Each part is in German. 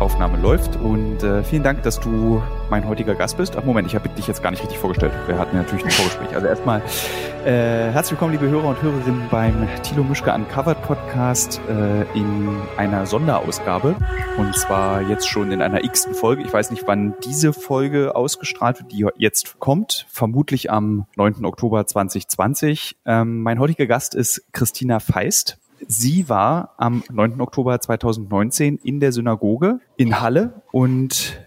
Aufnahme läuft und äh, vielen Dank, dass du mein heutiger Gast bist. Ach Moment, ich habe dich jetzt gar nicht richtig vorgestellt. Wir hatten natürlich ein Vorgespräch. Also erstmal äh, herzlich willkommen, liebe Hörer und Hörerinnen beim Thilo Mischke Uncovered Podcast äh, in einer Sonderausgabe und zwar jetzt schon in einer x-ten Folge. Ich weiß nicht, wann diese Folge ausgestrahlt wird, die jetzt kommt. Vermutlich am 9. Oktober 2020. Ähm, mein heutiger Gast ist Christina Feist. Sie war am 9. Oktober 2019 in der Synagoge in Halle und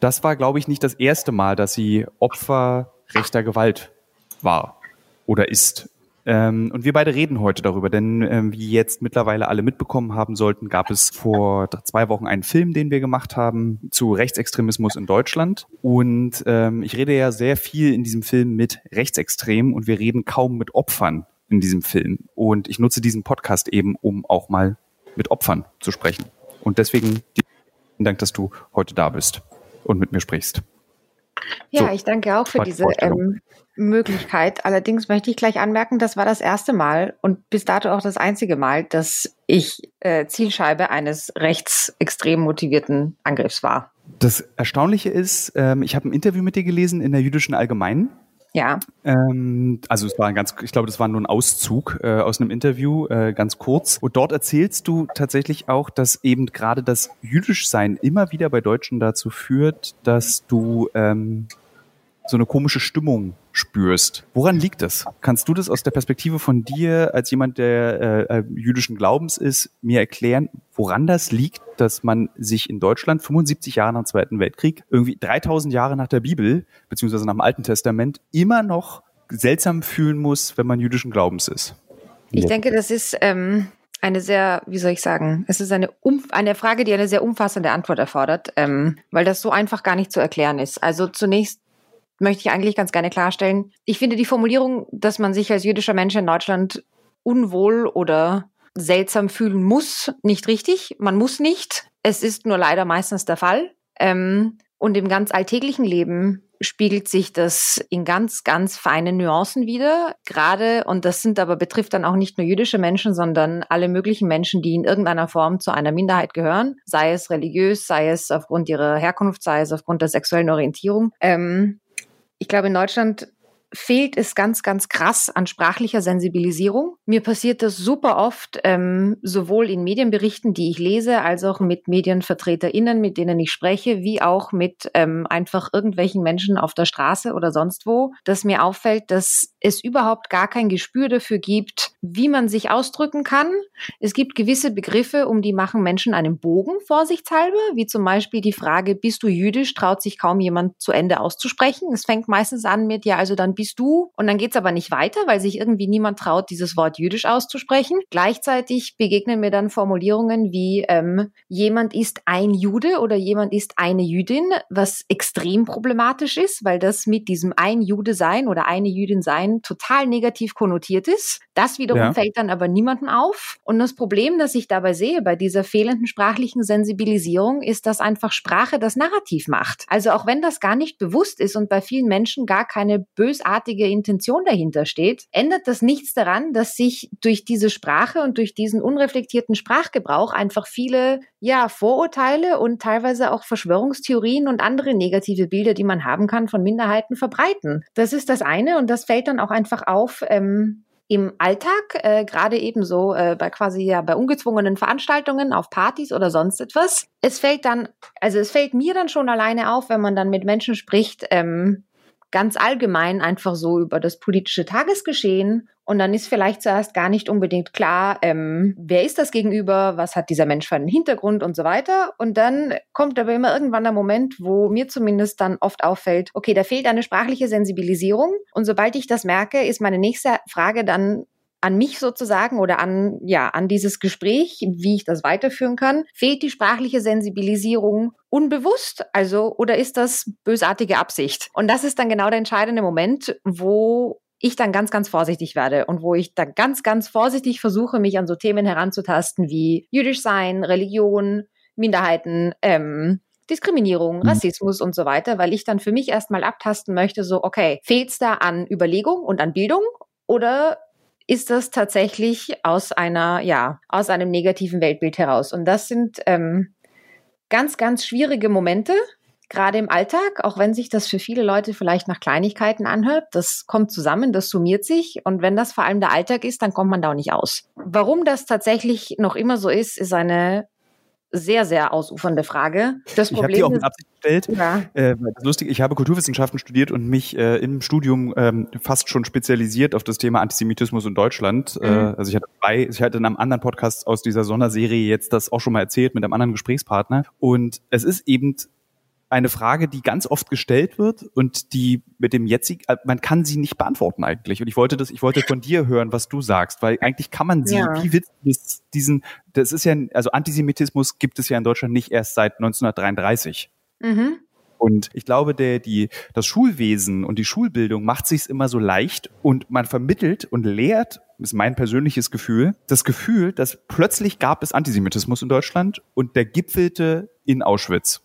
das war, glaube ich, nicht das erste Mal, dass sie Opfer rechter Gewalt war oder ist. Ähm, und wir beide reden heute darüber, denn ähm, wie jetzt mittlerweile alle mitbekommen haben sollten, gab es vor zwei Wochen einen Film, den wir gemacht haben zu Rechtsextremismus in Deutschland. Und ähm, ich rede ja sehr viel in diesem Film mit Rechtsextremen und wir reden kaum mit Opfern in diesem Film. Und ich nutze diesen Podcast eben, um auch mal mit Opfern zu sprechen. Und deswegen vielen Dank, dass du heute da bist und mit mir sprichst. Ja, so, ich danke auch für diese ähm, Möglichkeit. Allerdings möchte ich gleich anmerken, das war das erste Mal und bis dato auch das einzige Mal, dass ich äh, Zielscheibe eines rechtsextrem motivierten Angriffs war. Das Erstaunliche ist, ähm, ich habe ein Interview mit dir gelesen in der jüdischen Allgemeinen ja. Ähm, also es war ein ganz, ich glaube, das war nur ein Auszug äh, aus einem Interview, äh, ganz kurz. Und dort erzählst du tatsächlich auch, dass eben gerade das Jüdischsein immer wieder bei Deutschen dazu führt, dass du ähm, so eine komische Stimmung spürst. Woran liegt das? Kannst du das aus der Perspektive von dir als jemand, der äh, äh, jüdischen Glaubens ist, mir erklären, woran das liegt, dass man sich in Deutschland 75 Jahre nach dem Zweiten Weltkrieg, irgendwie 3000 Jahre nach der Bibel, beziehungsweise nach dem Alten Testament, immer noch seltsam fühlen muss, wenn man jüdischen Glaubens ist? Ich denke, das ist ähm, eine sehr, wie soll ich sagen, es ist eine, um, eine Frage, die eine sehr umfassende Antwort erfordert, ähm, weil das so einfach gar nicht zu erklären ist. Also zunächst möchte ich eigentlich ganz gerne klarstellen. Ich finde die Formulierung, dass man sich als jüdischer Mensch in Deutschland unwohl oder seltsam fühlen muss, nicht richtig. Man muss nicht. Es ist nur leider meistens der Fall. Ähm, und im ganz alltäglichen Leben spiegelt sich das in ganz, ganz feinen Nuancen wieder. Gerade, und das sind aber betrifft dann auch nicht nur jüdische Menschen, sondern alle möglichen Menschen, die in irgendeiner Form zu einer Minderheit gehören, sei es religiös, sei es aufgrund ihrer Herkunft, sei es aufgrund der sexuellen Orientierung. Ähm, ich glaube, in Deutschland fehlt es ganz, ganz krass an sprachlicher Sensibilisierung. Mir passiert das super oft, ähm, sowohl in Medienberichten, die ich lese, als auch mit MedienvertreterInnen, mit denen ich spreche, wie auch mit ähm, einfach irgendwelchen Menschen auf der Straße oder sonst wo, dass mir auffällt, dass es überhaupt gar kein Gespür dafür gibt, wie man sich ausdrücken kann. Es gibt gewisse Begriffe, um die machen Menschen einen Bogen vorsichtshalber, wie zum Beispiel die Frage, bist du jüdisch, traut sich kaum jemand zu Ende auszusprechen. Es fängt meistens an mit, ja, also dann bist du. Und dann geht's aber nicht weiter, weil sich irgendwie niemand traut, dieses Wort jüdisch auszusprechen. Gleichzeitig begegnen mir dann Formulierungen wie ähm, jemand ist ein Jude oder jemand ist eine Jüdin, was extrem problematisch ist, weil das mit diesem ein Jude sein oder eine Jüdin sein total negativ konnotiert ist. Das wiederum ja. fällt dann aber niemandem auf. Und das Problem, das ich dabei sehe bei dieser fehlenden sprachlichen Sensibilisierung, ist, dass einfach Sprache das Narrativ macht. Also auch wenn das gar nicht bewusst ist und bei vielen Menschen gar keine bösartige bösartige Intention dahinter steht, ändert das nichts daran, dass sich durch diese Sprache und durch diesen unreflektierten Sprachgebrauch einfach viele ja, Vorurteile und teilweise auch Verschwörungstheorien und andere negative Bilder, die man haben kann, von Minderheiten verbreiten. Das ist das eine und das fällt dann auch einfach auf. Ähm, im Alltag, äh, gerade ebenso äh, bei quasi ja bei ungezwungenen Veranstaltungen, auf Partys oder sonst etwas. Es fällt dann, also es fällt mir dann schon alleine auf, wenn man dann mit Menschen spricht, ähm, ganz allgemein einfach so über das politische Tagesgeschehen. Und dann ist vielleicht zuerst gar nicht unbedingt klar, ähm, wer ist das gegenüber, was hat dieser Mensch für einen Hintergrund und so weiter. Und dann kommt aber immer irgendwann der Moment, wo mir zumindest dann oft auffällt, okay, da fehlt eine sprachliche Sensibilisierung. Und sobald ich das merke, ist meine nächste Frage dann, an mich sozusagen oder an, ja, an dieses Gespräch, wie ich das weiterführen kann? Fehlt die sprachliche Sensibilisierung unbewusst? Also, oder ist das bösartige Absicht? Und das ist dann genau der entscheidende Moment, wo ich dann ganz, ganz vorsichtig werde und wo ich dann ganz, ganz vorsichtig versuche, mich an so Themen heranzutasten wie jüdisch sein, Religion, Minderheiten, ähm, Diskriminierung, mhm. Rassismus und so weiter, weil ich dann für mich erstmal abtasten möchte, so, okay, fehlt es da an Überlegung und an Bildung oder ist das tatsächlich aus einer, ja, aus einem negativen Weltbild heraus. Und das sind, ähm, ganz, ganz schwierige Momente, gerade im Alltag, auch wenn sich das für viele Leute vielleicht nach Kleinigkeiten anhört. Das kommt zusammen, das summiert sich. Und wenn das vor allem der Alltag ist, dann kommt man da auch nicht aus. Warum das tatsächlich noch immer so ist, ist eine sehr, sehr ausufernde Frage. Das Problem ich habe die auch mit Absicht gestellt. Ja. Äh, lustig, ich habe Kulturwissenschaften studiert und mich äh, im Studium ähm, fast schon spezialisiert auf das Thema Antisemitismus in Deutschland. Äh, mhm. Äh, also ich hatte zwei, ich hatte in einem anderen Podcast aus dieser Sonderserie jetzt das auch schon mal erzählt mit einem anderen Gesprächspartner. Und es ist eben eine Frage, die ganz oft gestellt wird und die mit dem jetzigen, äh, man kann sie nicht beantworten eigentlich. Und ich wollte das, ich wollte von dir hören, was du sagst, weil eigentlich kann man sie, ja. wie willst du diesen, das ist ja, also Antisemitismus gibt es ja in Deutschland nicht erst seit 1933. Mhm. Und ich glaube, der, die, das Schulwesen und die Schulbildung macht sich immer so leicht und man vermittelt und lehrt, ist mein persönliches Gefühl, das Gefühl, dass plötzlich gab es Antisemitismus in Deutschland und der gipfelte in Auschwitz.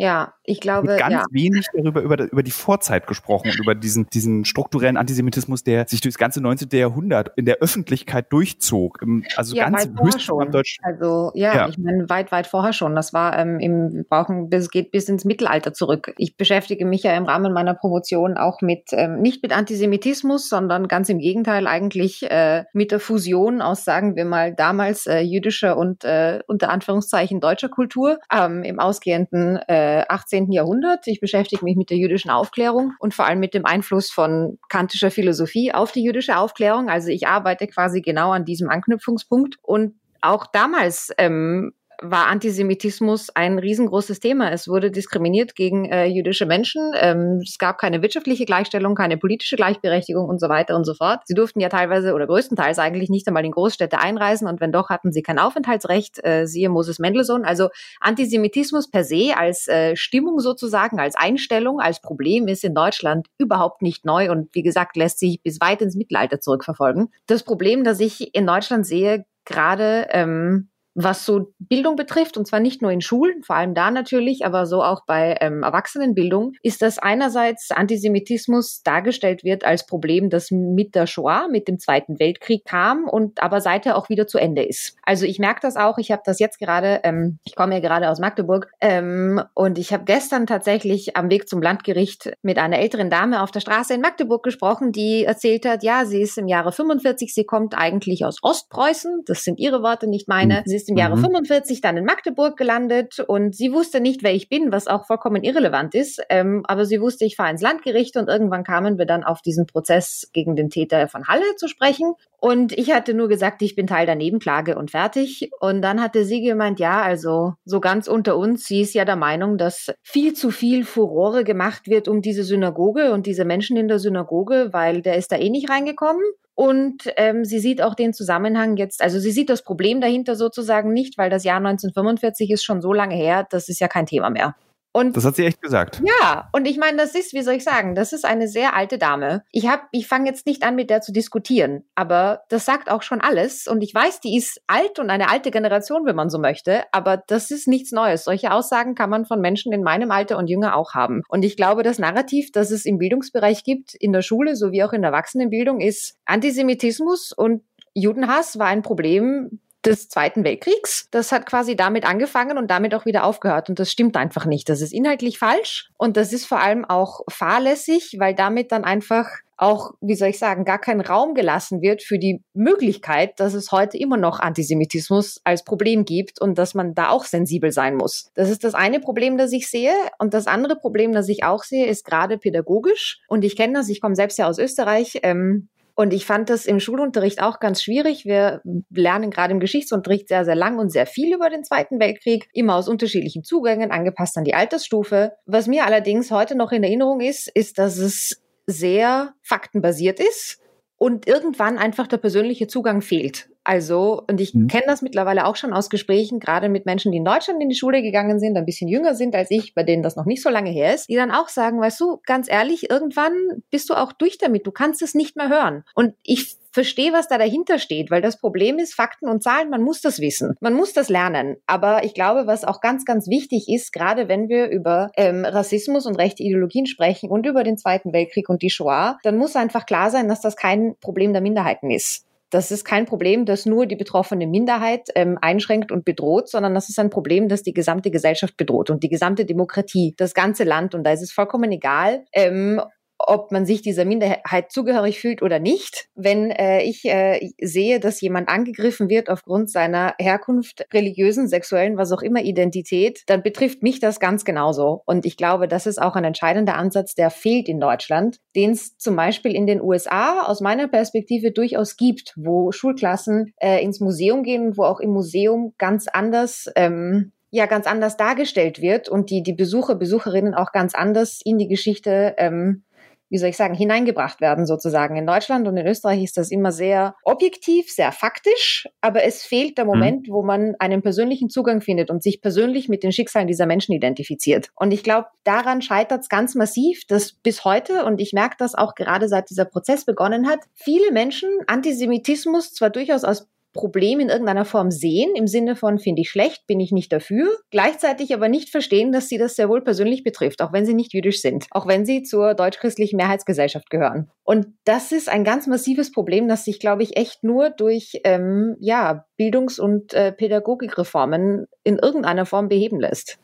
Ja, ich glaube. Mit ganz ja. wenig darüber, über, über die Vorzeit gesprochen und über diesen, diesen strukturellen Antisemitismus, der sich durchs ganze 19. Jahrhundert in der Öffentlichkeit durchzog. Also ja, ganz weit schon. Deutsch. Also ja, ja, ich meine, weit, weit vorher schon. Das war ähm, im, wir brauchen, es geht bis ins Mittelalter zurück. Ich beschäftige mich ja im Rahmen meiner Promotion auch mit, ähm, nicht mit Antisemitismus, sondern ganz im Gegenteil eigentlich äh, mit der Fusion aus, sagen wir mal, damals äh, jüdischer und äh, unter Anführungszeichen deutscher Kultur ähm, im ausgehenden äh, 18. Jahrhundert. Ich beschäftige mich mit der jüdischen Aufklärung und vor allem mit dem Einfluss von kantischer Philosophie auf die jüdische Aufklärung. Also ich arbeite quasi genau an diesem Anknüpfungspunkt und auch damals ähm, war Antisemitismus ein riesengroßes Thema. Es wurde diskriminiert gegen äh, jüdische Menschen. Ähm, es gab keine wirtschaftliche Gleichstellung, keine politische Gleichberechtigung und so weiter und so fort. Sie durften ja teilweise oder größtenteils eigentlich nicht einmal in Großstädte einreisen und wenn doch, hatten sie kein Aufenthaltsrecht. Äh, siehe Moses Mendelssohn. Also Antisemitismus per se als äh, Stimmung sozusagen, als Einstellung, als Problem ist in Deutschland überhaupt nicht neu und wie gesagt, lässt sich bis weit ins Mittelalter zurückverfolgen. Das Problem, das ich in Deutschland sehe, gerade ähm, was so Bildung betrifft, und zwar nicht nur in Schulen, vor allem da natürlich, aber so auch bei ähm, Erwachsenenbildung, ist, dass einerseits Antisemitismus dargestellt wird als Problem, das mit der Shoah, mit dem Zweiten Weltkrieg kam und aber seither auch wieder zu Ende ist. Also ich merke das auch, ich habe das jetzt gerade, ähm, ich komme ja gerade aus Magdeburg ähm, und ich habe gestern tatsächlich am Weg zum Landgericht mit einer älteren Dame auf der Straße in Magdeburg gesprochen, die erzählt hat, ja, sie ist im Jahre 45, sie kommt eigentlich aus Ostpreußen, das sind ihre Worte, nicht meine. Hm. Sie ist im Jahre mhm. 45 dann in Magdeburg gelandet und sie wusste nicht, wer ich bin, was auch vollkommen irrelevant ist. Ähm, aber sie wusste, ich fahre ins Landgericht und irgendwann kamen wir dann auf diesen Prozess gegen den Täter von Halle zu sprechen. Und ich hatte nur gesagt, ich bin Teil der Nebenklage und fertig. Und dann hatte sie gemeint, ja, also so ganz unter uns, sie ist ja der Meinung, dass viel zu viel Furore gemacht wird um diese Synagoge und diese Menschen in der Synagoge, weil der ist da eh nicht reingekommen. Und ähm, sie sieht auch den Zusammenhang jetzt, also sie sieht das Problem dahinter sozusagen nicht, weil das Jahr 1945 ist schon so lange her, das ist ja kein Thema mehr. Und das hat sie echt gesagt. Ja, und ich meine, das ist, wie soll ich sagen, das ist eine sehr alte Dame. Ich habe, ich fange jetzt nicht an, mit der zu diskutieren, aber das sagt auch schon alles. Und ich weiß, die ist alt und eine alte Generation, wenn man so möchte, aber das ist nichts Neues. Solche Aussagen kann man von Menschen in meinem Alter und jünger auch haben. Und ich glaube, das Narrativ, das es im Bildungsbereich gibt, in der Schule sowie auch in der Erwachsenenbildung, ist Antisemitismus und Judenhass war ein Problem, des Zweiten Weltkriegs. Das hat quasi damit angefangen und damit auch wieder aufgehört. Und das stimmt einfach nicht. Das ist inhaltlich falsch und das ist vor allem auch fahrlässig, weil damit dann einfach auch, wie soll ich sagen, gar kein Raum gelassen wird für die Möglichkeit, dass es heute immer noch Antisemitismus als Problem gibt und dass man da auch sensibel sein muss. Das ist das eine Problem, das ich sehe. Und das andere Problem, das ich auch sehe, ist gerade pädagogisch. Und ich kenne das, ich komme selbst ja aus Österreich. Ähm, und ich fand das im Schulunterricht auch ganz schwierig. Wir lernen gerade im Geschichtsunterricht sehr, sehr lang und sehr viel über den Zweiten Weltkrieg, immer aus unterschiedlichen Zugängen, angepasst an die Altersstufe. Was mir allerdings heute noch in Erinnerung ist, ist, dass es sehr faktenbasiert ist und irgendwann einfach der persönliche Zugang fehlt. Also, und ich mhm. kenne das mittlerweile auch schon aus Gesprächen, gerade mit Menschen, die in Deutschland in die Schule gegangen sind, ein bisschen jünger sind als ich, bei denen das noch nicht so lange her ist, die dann auch sagen, weißt du, ganz ehrlich, irgendwann bist du auch durch damit, du kannst es nicht mehr hören. Und ich verstehe, was da dahinter steht, weil das Problem ist, Fakten und Zahlen, man muss das wissen, man muss das lernen. Aber ich glaube, was auch ganz, ganz wichtig ist, gerade wenn wir über ähm, Rassismus und rechte Ideologien sprechen und über den Zweiten Weltkrieg und die Shoah, dann muss einfach klar sein, dass das kein Problem der Minderheiten ist das ist kein Problem, das nur die betroffene Minderheit ähm, einschränkt und bedroht, sondern das ist ein Problem, das die gesamte Gesellschaft bedroht und die gesamte Demokratie, das ganze Land. Und da ist es vollkommen egal, ähm, ob man sich dieser Minderheit zugehörig fühlt oder nicht. Wenn äh, ich äh, sehe, dass jemand angegriffen wird aufgrund seiner Herkunft, religiösen, sexuellen, was auch immer Identität, dann betrifft mich das ganz genauso. Und ich glaube, das ist auch ein entscheidender Ansatz, der fehlt in Deutschland, den es zum Beispiel in den USA aus meiner Perspektive durchaus gibt, wo Schulklassen äh, ins Museum gehen, wo auch im Museum ganz anders ähm, ja ganz anders dargestellt wird und die die Besucher Besucherinnen auch ganz anders in die Geschichte ähm, wie soll ich sagen, hineingebracht werden sozusagen. In Deutschland und in Österreich ist das immer sehr objektiv, sehr faktisch, aber es fehlt der mhm. Moment, mhm. wo man einen persönlichen Zugang findet und sich persönlich mit den Schicksalen dieser Menschen identifiziert. Und ich glaube, daran scheitert es ganz massiv, dass bis heute, und ich merke das auch gerade seit dieser Prozess begonnen hat, viele Menschen Antisemitismus zwar durchaus aus Problem in irgendeiner Form sehen, im Sinne von finde ich schlecht, bin ich nicht dafür, gleichzeitig aber nicht verstehen, dass sie das sehr wohl persönlich betrifft, auch wenn sie nicht jüdisch sind, auch wenn sie zur deutsch-christlichen Mehrheitsgesellschaft gehören. Und das ist ein ganz massives Problem, das sich, glaube ich, echt nur durch ähm, ja, Bildungs- und äh, Pädagogikreformen in irgendeiner Form beheben lässt.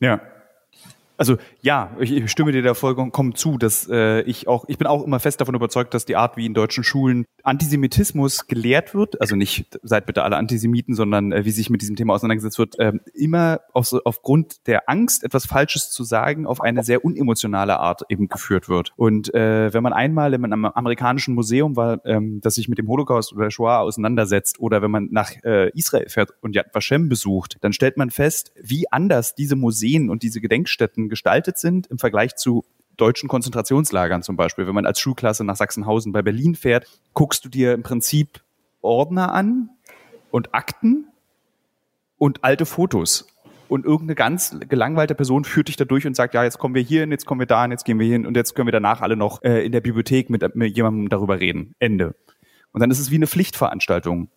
Ja, also ja, ich, stimme dir da vollkommen zu, dass äh, ich auch, ich bin auch immer fest davon überzeugt, dass die Art, wie in deutschen Schulen Antisemitismus gelehrt wird, also nicht seid bitte alle Antisemiten, sondern äh, wie sich mit diesem Thema auseinandergesetzt wird, äh, immer auf, aufgrund der Angst, etwas Falsches zu sagen, auf eine sehr unemotionale Art eben geführt wird. Und äh, wenn man einmal in einem amerikanischen Museum war, ähm, das sich mit dem Holocaust oder Shoah auseinandersetzt, oder wenn man nach äh, Israel fährt und Yad Vashem besucht, dann stellt man fest, wie anders diese Museen und diese Gedenkstätten Sachsen gestaltet sind im Vergleich zu deutschen Konzentrationslagern zum Beispiel. Wenn man als Schulklasse nach Sachsenhausen bei Berlin fährt, guckst du dir im Prinzip Ordner an und Akten und alte Fotos. Und irgendeine ganz gelangweilte Person führt dich da durch und sagt, ja, jetzt kommen wir hier hin, jetzt kommen wir da hin, jetzt gehen wir hin und jetzt können wir danach alle noch äh, in der Bibliothek mit, mit jemandem darüber reden. Ende. Und dann ist es wie eine Pflichtveranstaltung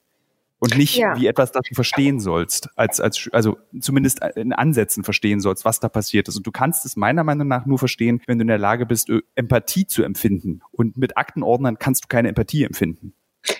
und nicht ja. wie etwas, das du verstehen sollst, als, als, also zumindest in Ansätzen verstehen sollst, was da passiert ist. Und du kannst es meiner Meinung nach nur verstehen, wenn du in der Lage bist, Empathie zu empfinden. Und mit Aktenordnern kannst du keine Empathie empfinden.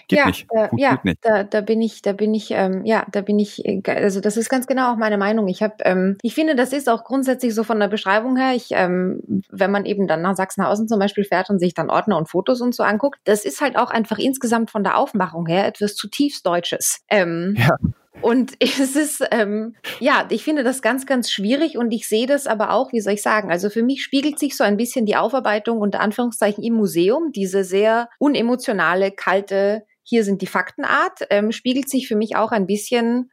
Geht ja, nicht. Äh, ja, nicht. Da, da bin ich, da bin ich, ähm, ja, da bin ich, äh, also das ist ganz genau auch meine Meinung. Ich habe, ähm, ich finde, das ist auch grundsätzlich so von der Beschreibung her. Ich, ähm, wenn man eben dann nach Sachsenhausen zum Beispiel fährt und sich dann Ordner und Fotos und so anguckt, das ist halt auch einfach insgesamt von der Aufmachung her etwas zutiefst Deutsches. Ähm, ja. Und es ist, ähm, ja, ich finde das ganz, ganz schwierig und ich sehe das aber auch, wie soll ich sagen, also für mich spiegelt sich so ein bisschen die Aufarbeitung unter Anführungszeichen im Museum, diese sehr unemotionale, kalte, hier sind die Faktenart, ähm, spiegelt sich für mich auch ein bisschen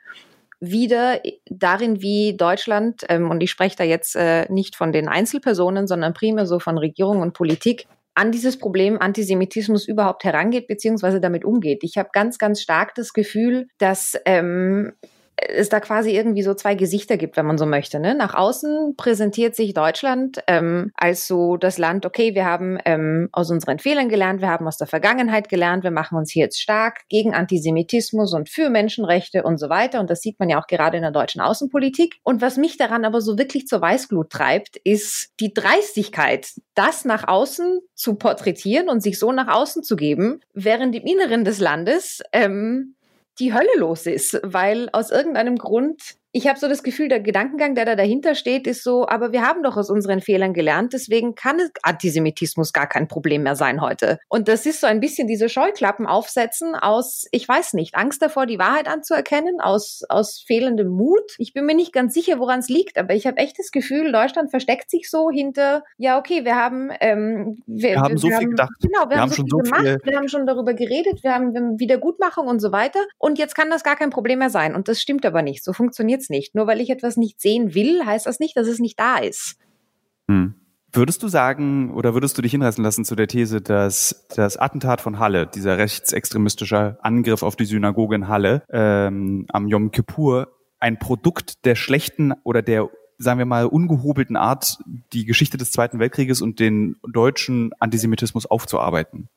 wieder darin, wie Deutschland, ähm, und ich spreche da jetzt äh, nicht von den Einzelpersonen, sondern primär so von Regierung und Politik, an dieses Problem Antisemitismus überhaupt herangeht, beziehungsweise damit umgeht. Ich habe ganz, ganz stark das Gefühl, dass ähm, es da quasi irgendwie so zwei Gesichter gibt, wenn man so möchte. Ne? Nach außen präsentiert sich Deutschland ähm, als so das Land, okay, wir haben ähm, aus unseren Fehlern gelernt, wir haben aus der Vergangenheit gelernt, wir machen uns hier jetzt stark gegen Antisemitismus und für Menschenrechte und so weiter. Und das sieht man ja auch gerade in der deutschen Außenpolitik. Und was mich daran aber so wirklich zur Weißglut treibt, ist die Dreistigkeit, das nach außen zu porträtieren und sich so nach außen zu geben, während im Inneren des Landes ähm, die Hölle los ist, weil aus irgendeinem Grund ich habe so das Gefühl, der Gedankengang, der da dahinter steht, ist so, aber wir haben doch aus unseren Fehlern gelernt, deswegen kann Antisemitismus gar kein Problem mehr sein heute. Und das ist so ein bisschen diese Scheuklappen aufsetzen aus, ich weiß nicht, Angst davor, die Wahrheit anzuerkennen, aus, aus fehlendem Mut. Ich bin mir nicht ganz sicher, woran es liegt, aber ich habe echt das Gefühl, Deutschland versteckt sich so hinter, ja, okay, wir haben, ähm, wir, wir haben so wir viel haben, gedacht. Genau, wir, wir haben, haben, schon so viel gemacht, wir haben schon darüber geredet, wir haben, wir haben Wiedergutmachung und so weiter. Und jetzt kann das gar kein Problem mehr sein. Und das stimmt aber nicht. So funktioniert es nicht. Nur weil ich etwas nicht sehen will, heißt das nicht, dass es nicht da ist. Hm. Würdest du sagen oder würdest du dich hinreißen lassen zu der These, dass das Attentat von Halle, dieser rechtsextremistische Angriff auf die Synagoge in Halle ähm, am Yom Kippur, ein Produkt der schlechten oder der sagen wir mal, ungehobelten Art, die Geschichte des Zweiten Weltkrieges und den deutschen Antisemitismus aufzuarbeiten.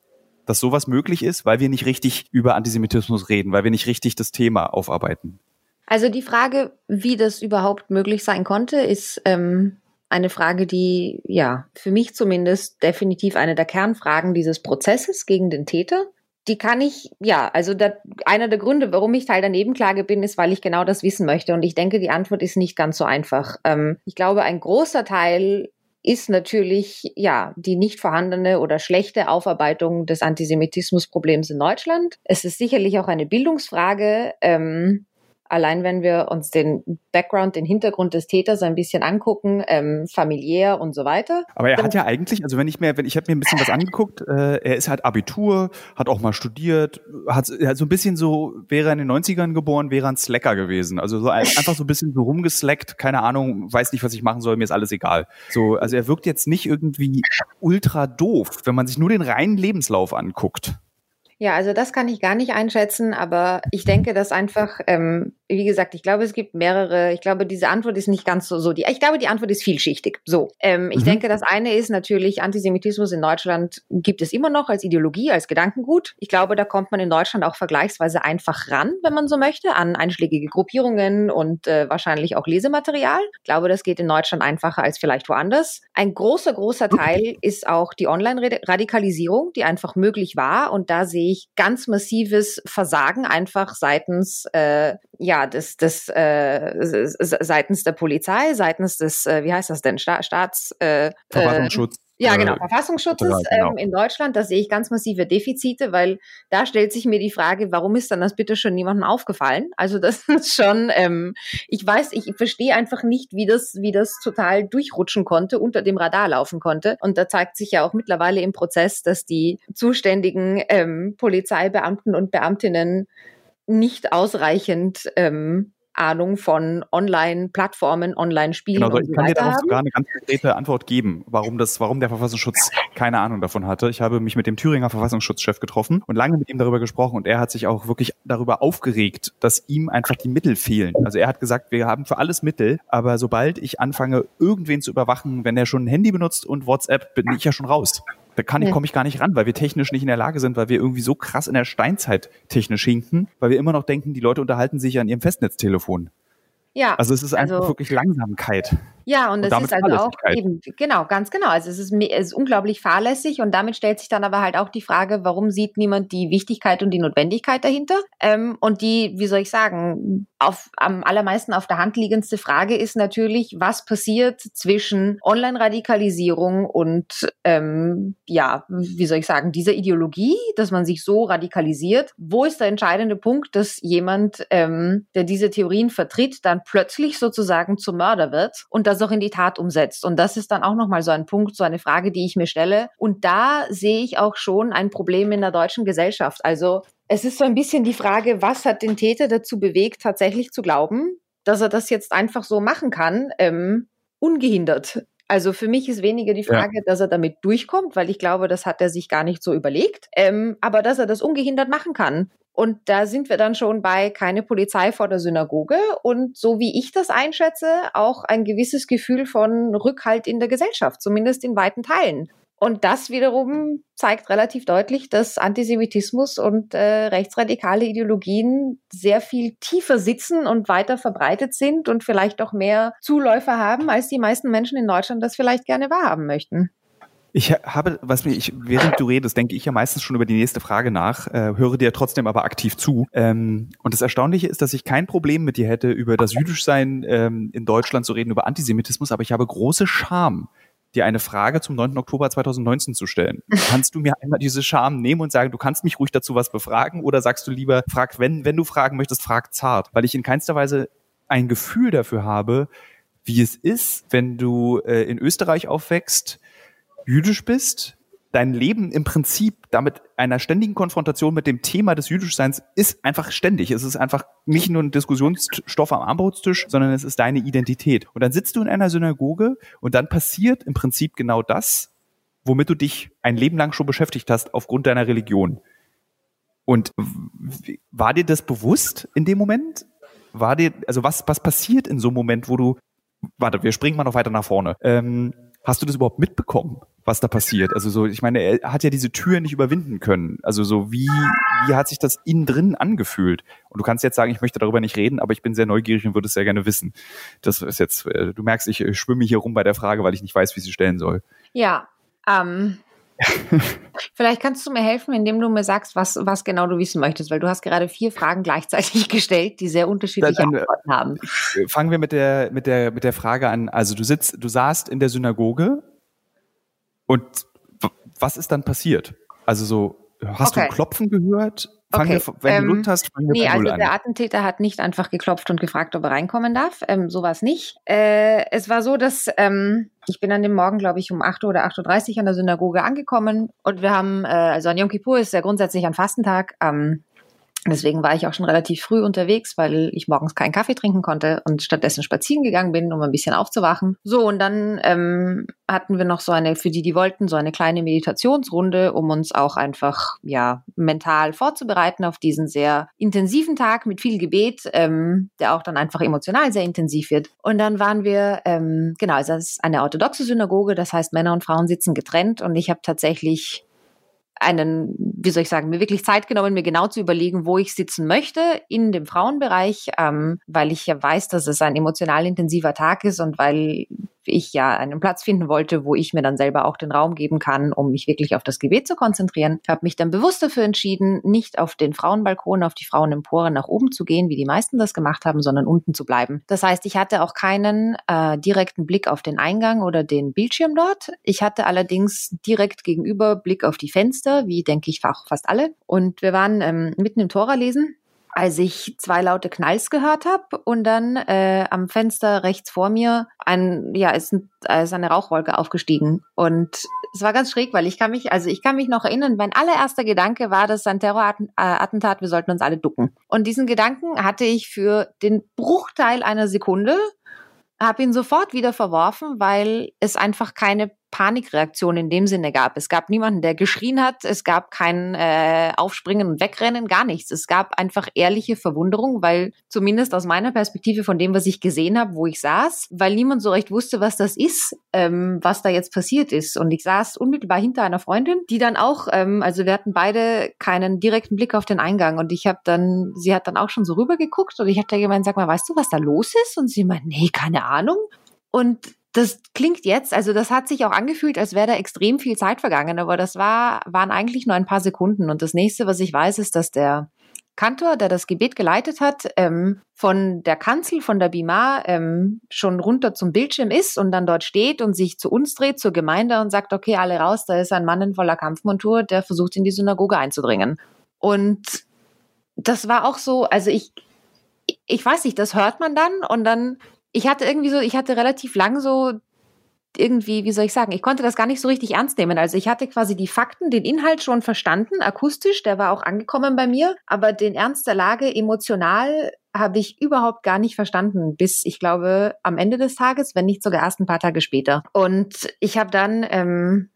Dass sowas möglich ist, weil wir nicht richtig über Antisemitismus reden, weil wir nicht richtig das Thema aufarbeiten. Also die Frage, wie das überhaupt möglich sein konnte, ist ähm, eine Frage, die ja für mich zumindest definitiv eine der Kernfragen dieses Prozesses gegen den Täter die kann ich, ja, also da, einer der Gründe, warum ich Teil der Nebenklage bin, ist, weil ich genau das wissen möchte. Und ich denke, die Antwort ist nicht ganz so einfach. Ähm, ich glaube, ein großer Teil ist natürlich ja die nicht vorhandene oder schlechte Aufarbeitung des Antisemitismusproblems in Deutschland. Es ist sicherlich auch eine Bildungsfrage. Ähm, Allein wenn wir uns den Background, den Hintergrund des Täters ein bisschen angucken, ähm, familiär und so weiter. Aber er hat ja eigentlich, also wenn ich mir, wenn ich habe mir ein bisschen was angeguckt, äh, er ist halt Abitur, hat auch mal studiert, hat, hat so ein bisschen so, wäre er in den 90ern geboren, wäre er ein Slacker gewesen. Also so einfach so ein bisschen so rumgeslackt, keine Ahnung, weiß nicht, was ich machen soll, mir ist alles egal. So, also er wirkt jetzt nicht irgendwie ultra doof, wenn man sich nur den reinen Lebenslauf anguckt. Ja, also das kann ich gar nicht einschätzen, aber ich denke, dass einfach, ähm, wie gesagt, ich glaube, es gibt mehrere, ich glaube, diese Antwort ist nicht ganz so, so die, ich glaube, die Antwort ist vielschichtig. So, ähm, ich mhm. denke, das eine ist natürlich, Antisemitismus in Deutschland gibt es immer noch als Ideologie, als Gedankengut. Ich glaube, da kommt man in Deutschland auch vergleichsweise einfach ran, wenn man so möchte, an einschlägige Gruppierungen und äh, wahrscheinlich auch Lesematerial. Ich glaube, das geht in Deutschland einfacher als vielleicht woanders. Ein großer, großer Teil ist auch die Online-Radikalisierung, die einfach möglich war und da sehe ich ganz massives Versagen einfach seitens äh, ja des des äh, seitens der Polizei, seitens des äh, wie heißt das denn Sta Staats äh, Verwaltungsschutz. Äh, ja, genau, Verfassungsschutzes genau. Ähm, in Deutschland, da sehe ich ganz massive Defizite, weil da stellt sich mir die Frage, warum ist dann das bitte schon niemandem aufgefallen? Also das ist schon, ähm, ich weiß, ich verstehe einfach nicht, wie das, wie das total durchrutschen konnte, unter dem Radar laufen konnte. Und da zeigt sich ja auch mittlerweile im Prozess, dass die zuständigen ähm, Polizeibeamten und Beamtinnen nicht ausreichend ähm, Ahnung von Online-Plattformen, Online-Spielen genau, so Ich kann dir darauf sogar eine ganz konkrete Antwort geben, warum das, warum der Verfassungsschutz keine Ahnung davon hatte. Ich habe mich mit dem Thüringer Verfassungsschutzchef getroffen und lange mit ihm darüber gesprochen und er hat sich auch wirklich darüber aufgeregt, dass ihm einfach die Mittel fehlen. Also er hat gesagt, wir haben für alles Mittel, aber sobald ich anfange, irgendwen zu überwachen, wenn er schon ein Handy benutzt und WhatsApp, bin ich ja schon raus. Da kann ich, komme ich gar nicht ran, weil wir technisch nicht in der Lage sind, weil wir irgendwie so krass in der Steinzeit technisch hinken, weil wir immer noch denken, die Leute unterhalten sich an ihrem Festnetztelefon. Ja. Also es ist einfach also, wirklich Langsamkeit. Ja, und, und es ist also auch eben, genau, ganz genau. Also es ist, es ist unglaublich fahrlässig und damit stellt sich dann aber halt auch die Frage, warum sieht niemand die Wichtigkeit und die Notwendigkeit dahinter? Ähm, und die, wie soll ich sagen, auf, am allermeisten auf der Hand liegendste Frage ist natürlich, was passiert zwischen Online-Radikalisierung und, ähm, ja, wie soll ich sagen, dieser Ideologie, dass man sich so radikalisiert. Wo ist der entscheidende Punkt, dass jemand, ähm, der diese Theorien vertritt, dann plötzlich sozusagen zum Mörder wird und das das auch in die Tat umsetzt. Und das ist dann auch nochmal so ein Punkt, so eine Frage, die ich mir stelle. Und da sehe ich auch schon ein Problem in der deutschen Gesellschaft. Also es ist so ein bisschen die Frage, was hat den Täter dazu bewegt, tatsächlich zu glauben, dass er das jetzt einfach so machen kann, ähm, ungehindert. Also für mich ist weniger die Frage, ja. dass er damit durchkommt, weil ich glaube, das hat er sich gar nicht so überlegt, ähm, aber dass er das ungehindert machen kann. Und da sind wir dann schon bei keine Polizei vor der Synagoge und so wie ich das einschätze, auch ein gewisses Gefühl von Rückhalt in der Gesellschaft, zumindest in weiten Teilen. Und das wiederum zeigt relativ deutlich, dass Antisemitismus und äh, rechtsradikale Ideologien sehr viel tiefer sitzen und weiter verbreitet sind und vielleicht auch mehr Zuläufer haben, als die meisten Menschen in Deutschland das vielleicht gerne wahrhaben möchten. Ich habe, was mir, ich, während du redest, denke ich ja meistens schon über die nächste Frage nach, äh, höre dir trotzdem aber aktiv zu. Ähm, und das Erstaunliche ist, dass ich kein Problem mit dir hätte, über das Jüdischsein ähm, in Deutschland zu reden, über Antisemitismus, aber ich habe große Scham, dir eine Frage zum 9. Oktober 2019 zu stellen. Kannst du mir einmal diese Scham nehmen und sagen, du kannst mich ruhig dazu was befragen oder sagst du lieber, frag, wenn, wenn du fragen möchtest, frag zart, weil ich in keinster Weise ein Gefühl dafür habe, wie es ist, wenn du äh, in Österreich aufwächst, jüdisch bist, dein Leben im Prinzip damit einer ständigen Konfrontation mit dem Thema des Jüdischseins ist einfach ständig. Es ist einfach nicht nur ein Diskussionsstoff am Armbrotstisch, sondern es ist deine Identität. Und dann sitzt du in einer Synagoge und dann passiert im Prinzip genau das, womit du dich ein Leben lang schon beschäftigt hast aufgrund deiner Religion. Und war dir das bewusst in dem Moment? War dir, also was, was passiert in so einem Moment, wo du, warte, wir springen mal noch weiter nach vorne. Ähm, hast du das überhaupt mitbekommen? Was da passiert. Also so, ich meine, er hat ja diese Tür nicht überwinden können. Also so, wie, wie hat sich das innen drin angefühlt? Und du kannst jetzt sagen, ich möchte darüber nicht reden, aber ich bin sehr neugierig und würde es sehr gerne wissen. Das ist jetzt, äh, du merkst, ich schwimme hier rum bei der Frage, weil ich nicht weiß, wie sie stellen soll. Ja, ähm, Vielleicht kannst du mir helfen, indem du mir sagst, was, was genau du wissen möchtest, weil du hast gerade vier Fragen gleichzeitig gestellt, die sehr unterschiedliche dann, Antworten haben. Äh, fangen wir mit der, mit der, mit der Frage an. Also du sitzt, du saßt in der Synagoge und was ist dann passiert? Also so, hast okay. du Klopfen gehört? Fangen okay. wir, wenn ähm, du Lust hast, fangen wir nee, bei also an. der Attentäter hat nicht einfach geklopft und gefragt, ob er reinkommen darf. Ähm, so war es nicht. Äh, es war so, dass ähm, ich bin an dem Morgen, glaube ich, um 8 Uhr oder 8.30 Uhr an der Synagoge angekommen und wir haben, äh, also an Yom Kippur ist ja grundsätzlich ein Fastentag. Ähm, Deswegen war ich auch schon relativ früh unterwegs, weil ich morgens keinen Kaffee trinken konnte und stattdessen spazieren gegangen bin, um ein bisschen aufzuwachen. So, und dann ähm, hatten wir noch so eine, für die, die wollten, so eine kleine Meditationsrunde, um uns auch einfach, ja, mental vorzubereiten auf diesen sehr intensiven Tag mit viel Gebet, ähm, der auch dann einfach emotional sehr intensiv wird. Und dann waren wir, ähm, genau, das ist eine orthodoxe Synagoge, das heißt Männer und Frauen sitzen getrennt und ich habe tatsächlich einen, wie soll ich sagen, mir wirklich Zeit genommen, mir genau zu überlegen, wo ich sitzen möchte in dem Frauenbereich, ähm, weil ich ja weiß, dass es ein emotional intensiver Tag ist und weil ich ja einen Platz finden wollte, wo ich mir dann selber auch den Raum geben kann, um mich wirklich auf das Gebet zu konzentrieren. Ich habe mich dann bewusst dafür entschieden, nicht auf den Frauenbalkon, auf die Frauenempore nach oben zu gehen, wie die meisten das gemacht haben, sondern unten zu bleiben. Das heißt, ich hatte auch keinen äh, direkten Blick auf den Eingang oder den Bildschirm dort. Ich hatte allerdings direkt gegenüber Blick auf die Fenster, wie denke ich fast alle. Und wir waren ähm, mitten im Tora lesen als ich zwei laute Knalls gehört habe und dann äh, am Fenster rechts vor mir ein ja ist, ist eine Rauchwolke aufgestiegen und es war ganz schräg, weil ich kann mich also ich kann mich noch erinnern, mein allererster Gedanke war, das ein Terrorattentat, wir sollten uns alle ducken. Und diesen Gedanken hatte ich für den Bruchteil einer Sekunde habe ihn sofort wieder verworfen, weil es einfach keine Panikreaktion in dem Sinne gab. Es gab niemanden, der geschrien hat, es gab kein äh, Aufspringen und Wegrennen, gar nichts. Es gab einfach ehrliche Verwunderung, weil zumindest aus meiner Perspektive von dem, was ich gesehen habe, wo ich saß, weil niemand so recht wusste, was das ist, ähm, was da jetzt passiert ist. Und ich saß unmittelbar hinter einer Freundin, die dann auch, ähm, also wir hatten beide keinen direkten Blick auf den Eingang und ich habe dann, sie hat dann auch schon so rübergeguckt und ich habe da gemeint, sag mal, weißt du, was da los ist? Und sie meint, nee, keine Ahnung. Und das klingt jetzt, also das hat sich auch angefühlt, als wäre da extrem viel Zeit vergangen, aber das war, waren eigentlich nur ein paar Sekunden. Und das nächste, was ich weiß, ist, dass der Kantor, der das Gebet geleitet hat, ähm, von der Kanzel, von der Bima, ähm, schon runter zum Bildschirm ist und dann dort steht und sich zu uns dreht, zur Gemeinde und sagt, okay, alle raus, da ist ein Mann in voller Kampfmontur, der versucht, in die Synagoge einzudringen. Und das war auch so, also ich, ich weiß nicht, das hört man dann und dann ich hatte irgendwie so, ich hatte relativ lang so irgendwie, wie soll ich sagen, ich konnte das gar nicht so richtig ernst nehmen. Also ich hatte quasi die Fakten, den Inhalt schon verstanden, akustisch, der war auch angekommen bei mir, aber den Ernst der Lage emotional habe ich überhaupt gar nicht verstanden, bis ich glaube am Ende des Tages, wenn nicht sogar erst ein paar Tage später. Und ich habe dann ähm,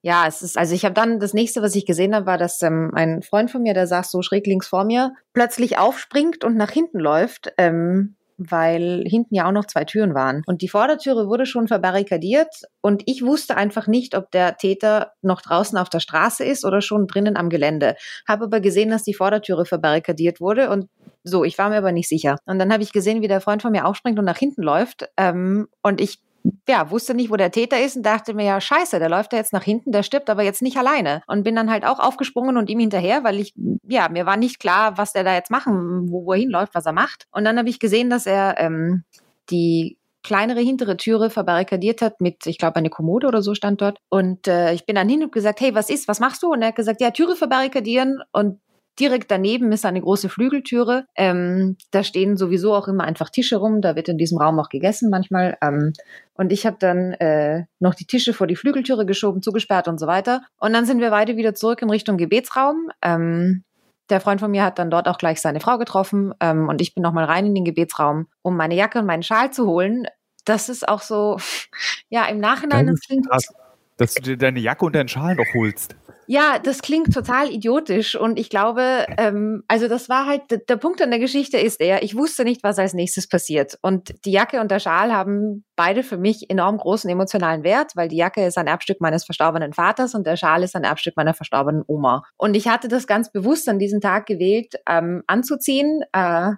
ja, es ist, also ich habe dann, das nächste, was ich gesehen habe, war, dass ähm, ein Freund von mir, der saß so schräg links vor mir, plötzlich aufspringt und nach hinten läuft. Ähm, weil hinten ja auch noch zwei Türen waren. Und die Vordertüre wurde schon verbarrikadiert und ich wusste einfach nicht, ob der Täter noch draußen auf der Straße ist oder schon drinnen am Gelände. Habe aber gesehen, dass die Vordertüre verbarrikadiert wurde und so, ich war mir aber nicht sicher. Und dann habe ich gesehen, wie der Freund von mir aufspringt und nach hinten läuft. Ähm, und ich ja, wusste nicht, wo der Täter ist und dachte mir, ja, scheiße, der läuft da jetzt nach hinten, der stirbt aber jetzt nicht alleine. Und bin dann halt auch aufgesprungen und ihm hinterher, weil ich, ja, mir war nicht klar, was der da jetzt machen, wo, wo er hinläuft, was er macht. Und dann habe ich gesehen, dass er ähm, die kleinere hintere Türe verbarrikadiert hat mit, ich glaube, eine Kommode oder so stand dort. Und äh, ich bin dann hin und gesagt, hey, was ist, was machst du? Und er hat gesagt, ja, Türe verbarrikadieren. Und Direkt daneben ist eine große Flügeltüre. Ähm, da stehen sowieso auch immer einfach Tische rum. Da wird in diesem Raum auch gegessen manchmal. Ähm, und ich habe dann äh, noch die Tische vor die Flügeltüre geschoben, zugesperrt und so weiter. Und dann sind wir beide wieder zurück in Richtung Gebetsraum. Ähm, der Freund von mir hat dann dort auch gleich seine Frau getroffen ähm, und ich bin nochmal rein in den Gebetsraum, um meine Jacke und meinen Schal zu holen. Das ist auch so, ja, im Nachhinein. Das klingt, krass, dass du dir deine Jacke und deinen Schal noch holst. Ja, das klingt total idiotisch und ich glaube, ähm, also das war halt, der Punkt an der Geschichte ist der, ich wusste nicht, was als nächstes passiert. Und die Jacke und der Schal haben beide für mich enorm großen emotionalen Wert, weil die Jacke ist ein Erbstück meines verstorbenen Vaters und der Schal ist ein Erbstück meiner verstorbenen Oma. Und ich hatte das ganz bewusst an diesem Tag gewählt, ähm, anzuziehen, äh,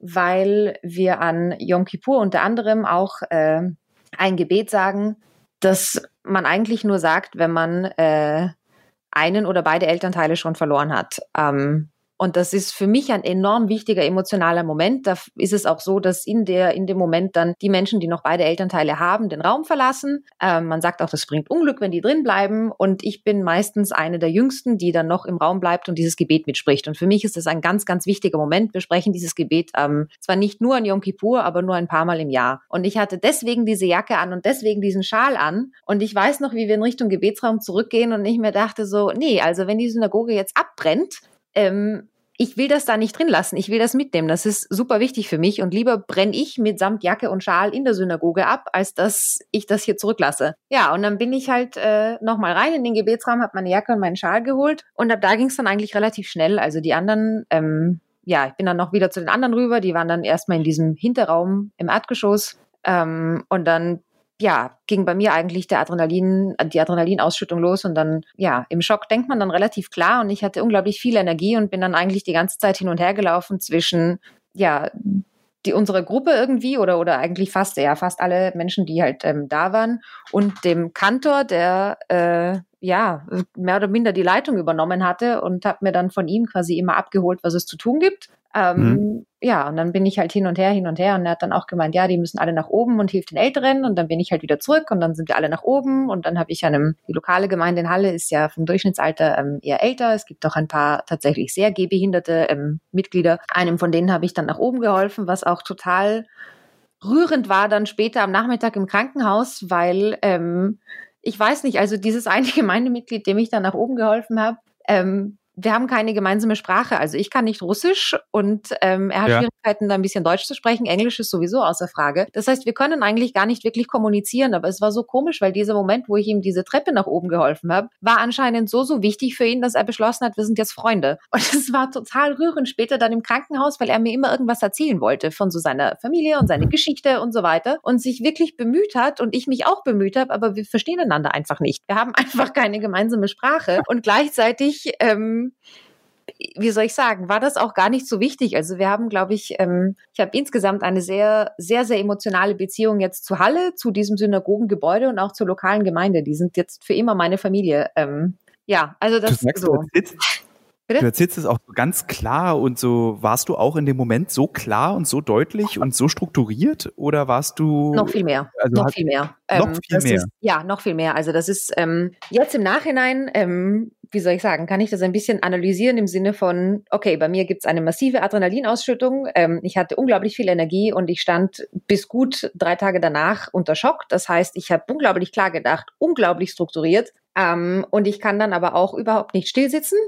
weil wir an Yom Kippur unter anderem auch äh, ein Gebet sagen, dass man eigentlich nur sagt, wenn man äh, einen oder beide Elternteile schon verloren hat. Ähm, und das ist für mich ein enorm wichtiger emotionaler Moment. Da ist es auch so, dass in der, in dem Moment dann die Menschen, die noch beide Elternteile haben, den Raum verlassen. Ähm, man sagt auch, das bringt Unglück, wenn die drin bleiben. Und ich bin meistens eine der Jüngsten, die dann noch im Raum bleibt und dieses Gebet mitspricht. Und für mich ist das ein ganz, ganz wichtiger Moment. Wir sprechen dieses Gebet ähm, zwar nicht nur an Yom Kippur, aber nur ein paar Mal im Jahr. Und ich hatte deswegen diese Jacke an und deswegen diesen Schal an. Und ich weiß noch, wie wir in Richtung Gebetsraum zurückgehen und ich mir dachte so, nee, also wenn die Synagoge jetzt abbrennt, ähm, ich will das da nicht drin lassen. Ich will das mitnehmen. Das ist super wichtig für mich. Und lieber brenne ich mit samt Jacke und Schal in der Synagoge ab, als dass ich das hier zurücklasse. Ja, und dann bin ich halt äh, nochmal rein in den Gebetsraum, habe meine Jacke und meinen Schal geholt. Und ab da ging es dann eigentlich relativ schnell. Also die anderen, ähm, ja, ich bin dann noch wieder zu den anderen rüber. Die waren dann erstmal in diesem Hinterraum im Erdgeschoss. Ähm, und dann ja, ging bei mir eigentlich der Adrenalin, die Adrenalinausschüttung los und dann, ja, im Schock denkt man dann relativ klar und ich hatte unglaublich viel Energie und bin dann eigentlich die ganze Zeit hin und her gelaufen zwischen, ja, die unsere Gruppe irgendwie oder oder eigentlich fast ja fast alle Menschen, die halt ähm, da waren und dem Kantor, der äh, ja mehr oder minder die Leitung übernommen hatte und habe mir dann von ihm quasi immer abgeholt, was es zu tun gibt ähm, mhm. Ja, und dann bin ich halt hin und her, hin und her. Und er hat dann auch gemeint, ja, die müssen alle nach oben und hilft den Älteren. Und dann bin ich halt wieder zurück und dann sind wir alle nach oben. Und dann habe ich einem, die lokale Gemeinde in Halle ist ja vom Durchschnittsalter ähm, eher älter. Es gibt auch ein paar tatsächlich sehr gehbehinderte ähm, Mitglieder. Einem von denen habe ich dann nach oben geholfen, was auch total rührend war dann später am Nachmittag im Krankenhaus, weil ähm, ich weiß nicht, also dieses eine Gemeindemitglied, dem ich dann nach oben geholfen habe, ähm, wir haben keine gemeinsame Sprache. Also ich kann nicht Russisch und ähm, er hat ja. Schwierigkeiten, da ein bisschen Deutsch zu sprechen. Englisch ist sowieso außer Frage. Das heißt, wir können eigentlich gar nicht wirklich kommunizieren. Aber es war so komisch, weil dieser Moment, wo ich ihm diese Treppe nach oben geholfen habe, war anscheinend so, so wichtig für ihn, dass er beschlossen hat, wir sind jetzt Freunde. Und es war total rührend später dann im Krankenhaus, weil er mir immer irgendwas erzählen wollte von so seiner Familie und seine Geschichte und so weiter und sich wirklich bemüht hat und ich mich auch bemüht habe, aber wir verstehen einander einfach nicht. Wir haben einfach keine gemeinsame Sprache und gleichzeitig ähm, wie soll ich sagen, war das auch gar nicht so wichtig. Also wir haben, glaube ich, ähm, ich habe insgesamt eine sehr, sehr, sehr emotionale Beziehung jetzt zu Halle, zu diesem Synagogengebäude und auch zur lokalen Gemeinde. Die sind jetzt für immer meine Familie. Ähm, ja, also das ist so. Bitte? Du erzählst es auch ganz klar und so, warst du auch in dem Moment so klar und so deutlich und so strukturiert oder warst du? Noch viel mehr. Also noch viel mehr. Noch ähm, viel mehr. Ist, ja, noch viel mehr. Also das ist ähm, jetzt im Nachhinein, ähm, wie soll ich sagen, kann ich das ein bisschen analysieren im Sinne von, okay, bei mir gibt's eine massive Adrenalinausschüttung. Ähm, ich hatte unglaublich viel Energie und ich stand bis gut drei Tage danach unter Schock. Das heißt, ich habe unglaublich klar gedacht, unglaublich strukturiert. Ähm, und ich kann dann aber auch überhaupt nicht stillsitzen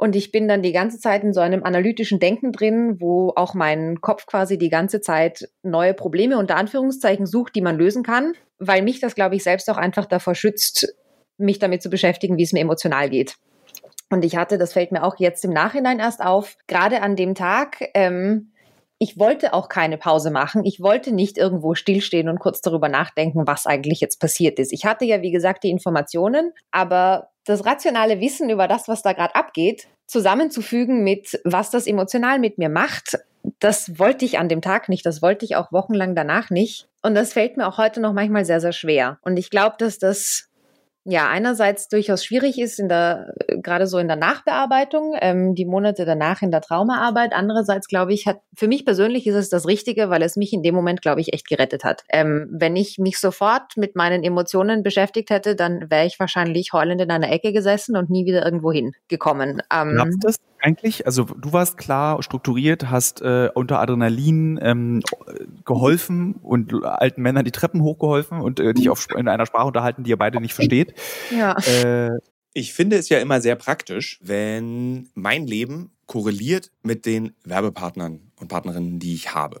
und ich bin dann die ganze Zeit in so einem analytischen Denken drin, wo auch mein Kopf quasi die ganze Zeit neue Probleme unter Anführungszeichen sucht, die man lösen kann, weil mich das, glaube ich, selbst auch einfach davor schützt, mich damit zu beschäftigen, wie es mir emotional geht. Und ich hatte, das fällt mir auch jetzt im Nachhinein erst auf, gerade an dem Tag, ähm, ich wollte auch keine Pause machen. Ich wollte nicht irgendwo stillstehen und kurz darüber nachdenken, was eigentlich jetzt passiert ist. Ich hatte ja, wie gesagt, die Informationen, aber das rationale Wissen über das, was da gerade abgeht, zusammenzufügen mit, was das emotional mit mir macht, das wollte ich an dem Tag nicht, das wollte ich auch wochenlang danach nicht. Und das fällt mir auch heute noch manchmal sehr, sehr schwer. Und ich glaube, dass das ja einerseits durchaus schwierig ist in der gerade so in der Nachbearbeitung, ähm, die Monate danach in der Traumaarbeit. Andererseits glaube ich, hat für mich persönlich ist es das Richtige, weil es mich in dem Moment glaube ich echt gerettet hat. Ähm, wenn ich mich sofort mit meinen Emotionen beschäftigt hätte, dann wäre ich wahrscheinlich heulend in einer Ecke gesessen und nie wieder irgendwo hingekommen. Ähm, das eigentlich? Also du warst klar strukturiert, hast äh, unter Adrenalin ähm, geholfen und alten Männern die Treppen hochgeholfen und äh, dich auf, in einer Sprache unterhalten, die ihr beide nicht versteht. Ja. Äh, ich finde es ja immer sehr praktisch, wenn mein Leben korreliert mit den Werbepartnern und Partnerinnen, die ich habe.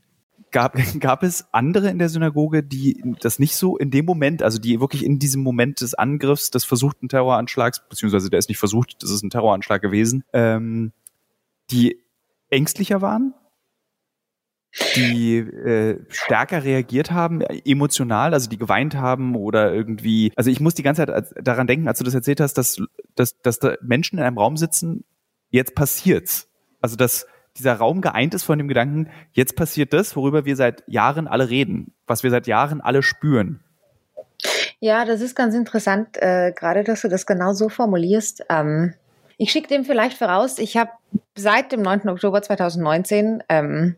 Gab, gab es andere in der Synagoge, die das nicht so in dem Moment, also die wirklich in diesem Moment des Angriffs, des versuchten Terroranschlags, beziehungsweise der ist nicht versucht, das ist ein Terroranschlag gewesen, ähm, die ängstlicher waren? die äh, stärker reagiert haben, emotional, also die geweint haben oder irgendwie. Also ich muss die ganze Zeit daran denken, als du das erzählt hast, dass, dass, dass da Menschen in einem Raum sitzen, jetzt passiert's. Also dass dieser Raum geeint ist von dem Gedanken, jetzt passiert das, worüber wir seit Jahren alle reden, was wir seit Jahren alle spüren. Ja, das ist ganz interessant, äh, gerade dass du das genau so formulierst. Ähm, ich schicke dem vielleicht voraus, ich habe seit dem 9. Oktober 2019 ähm,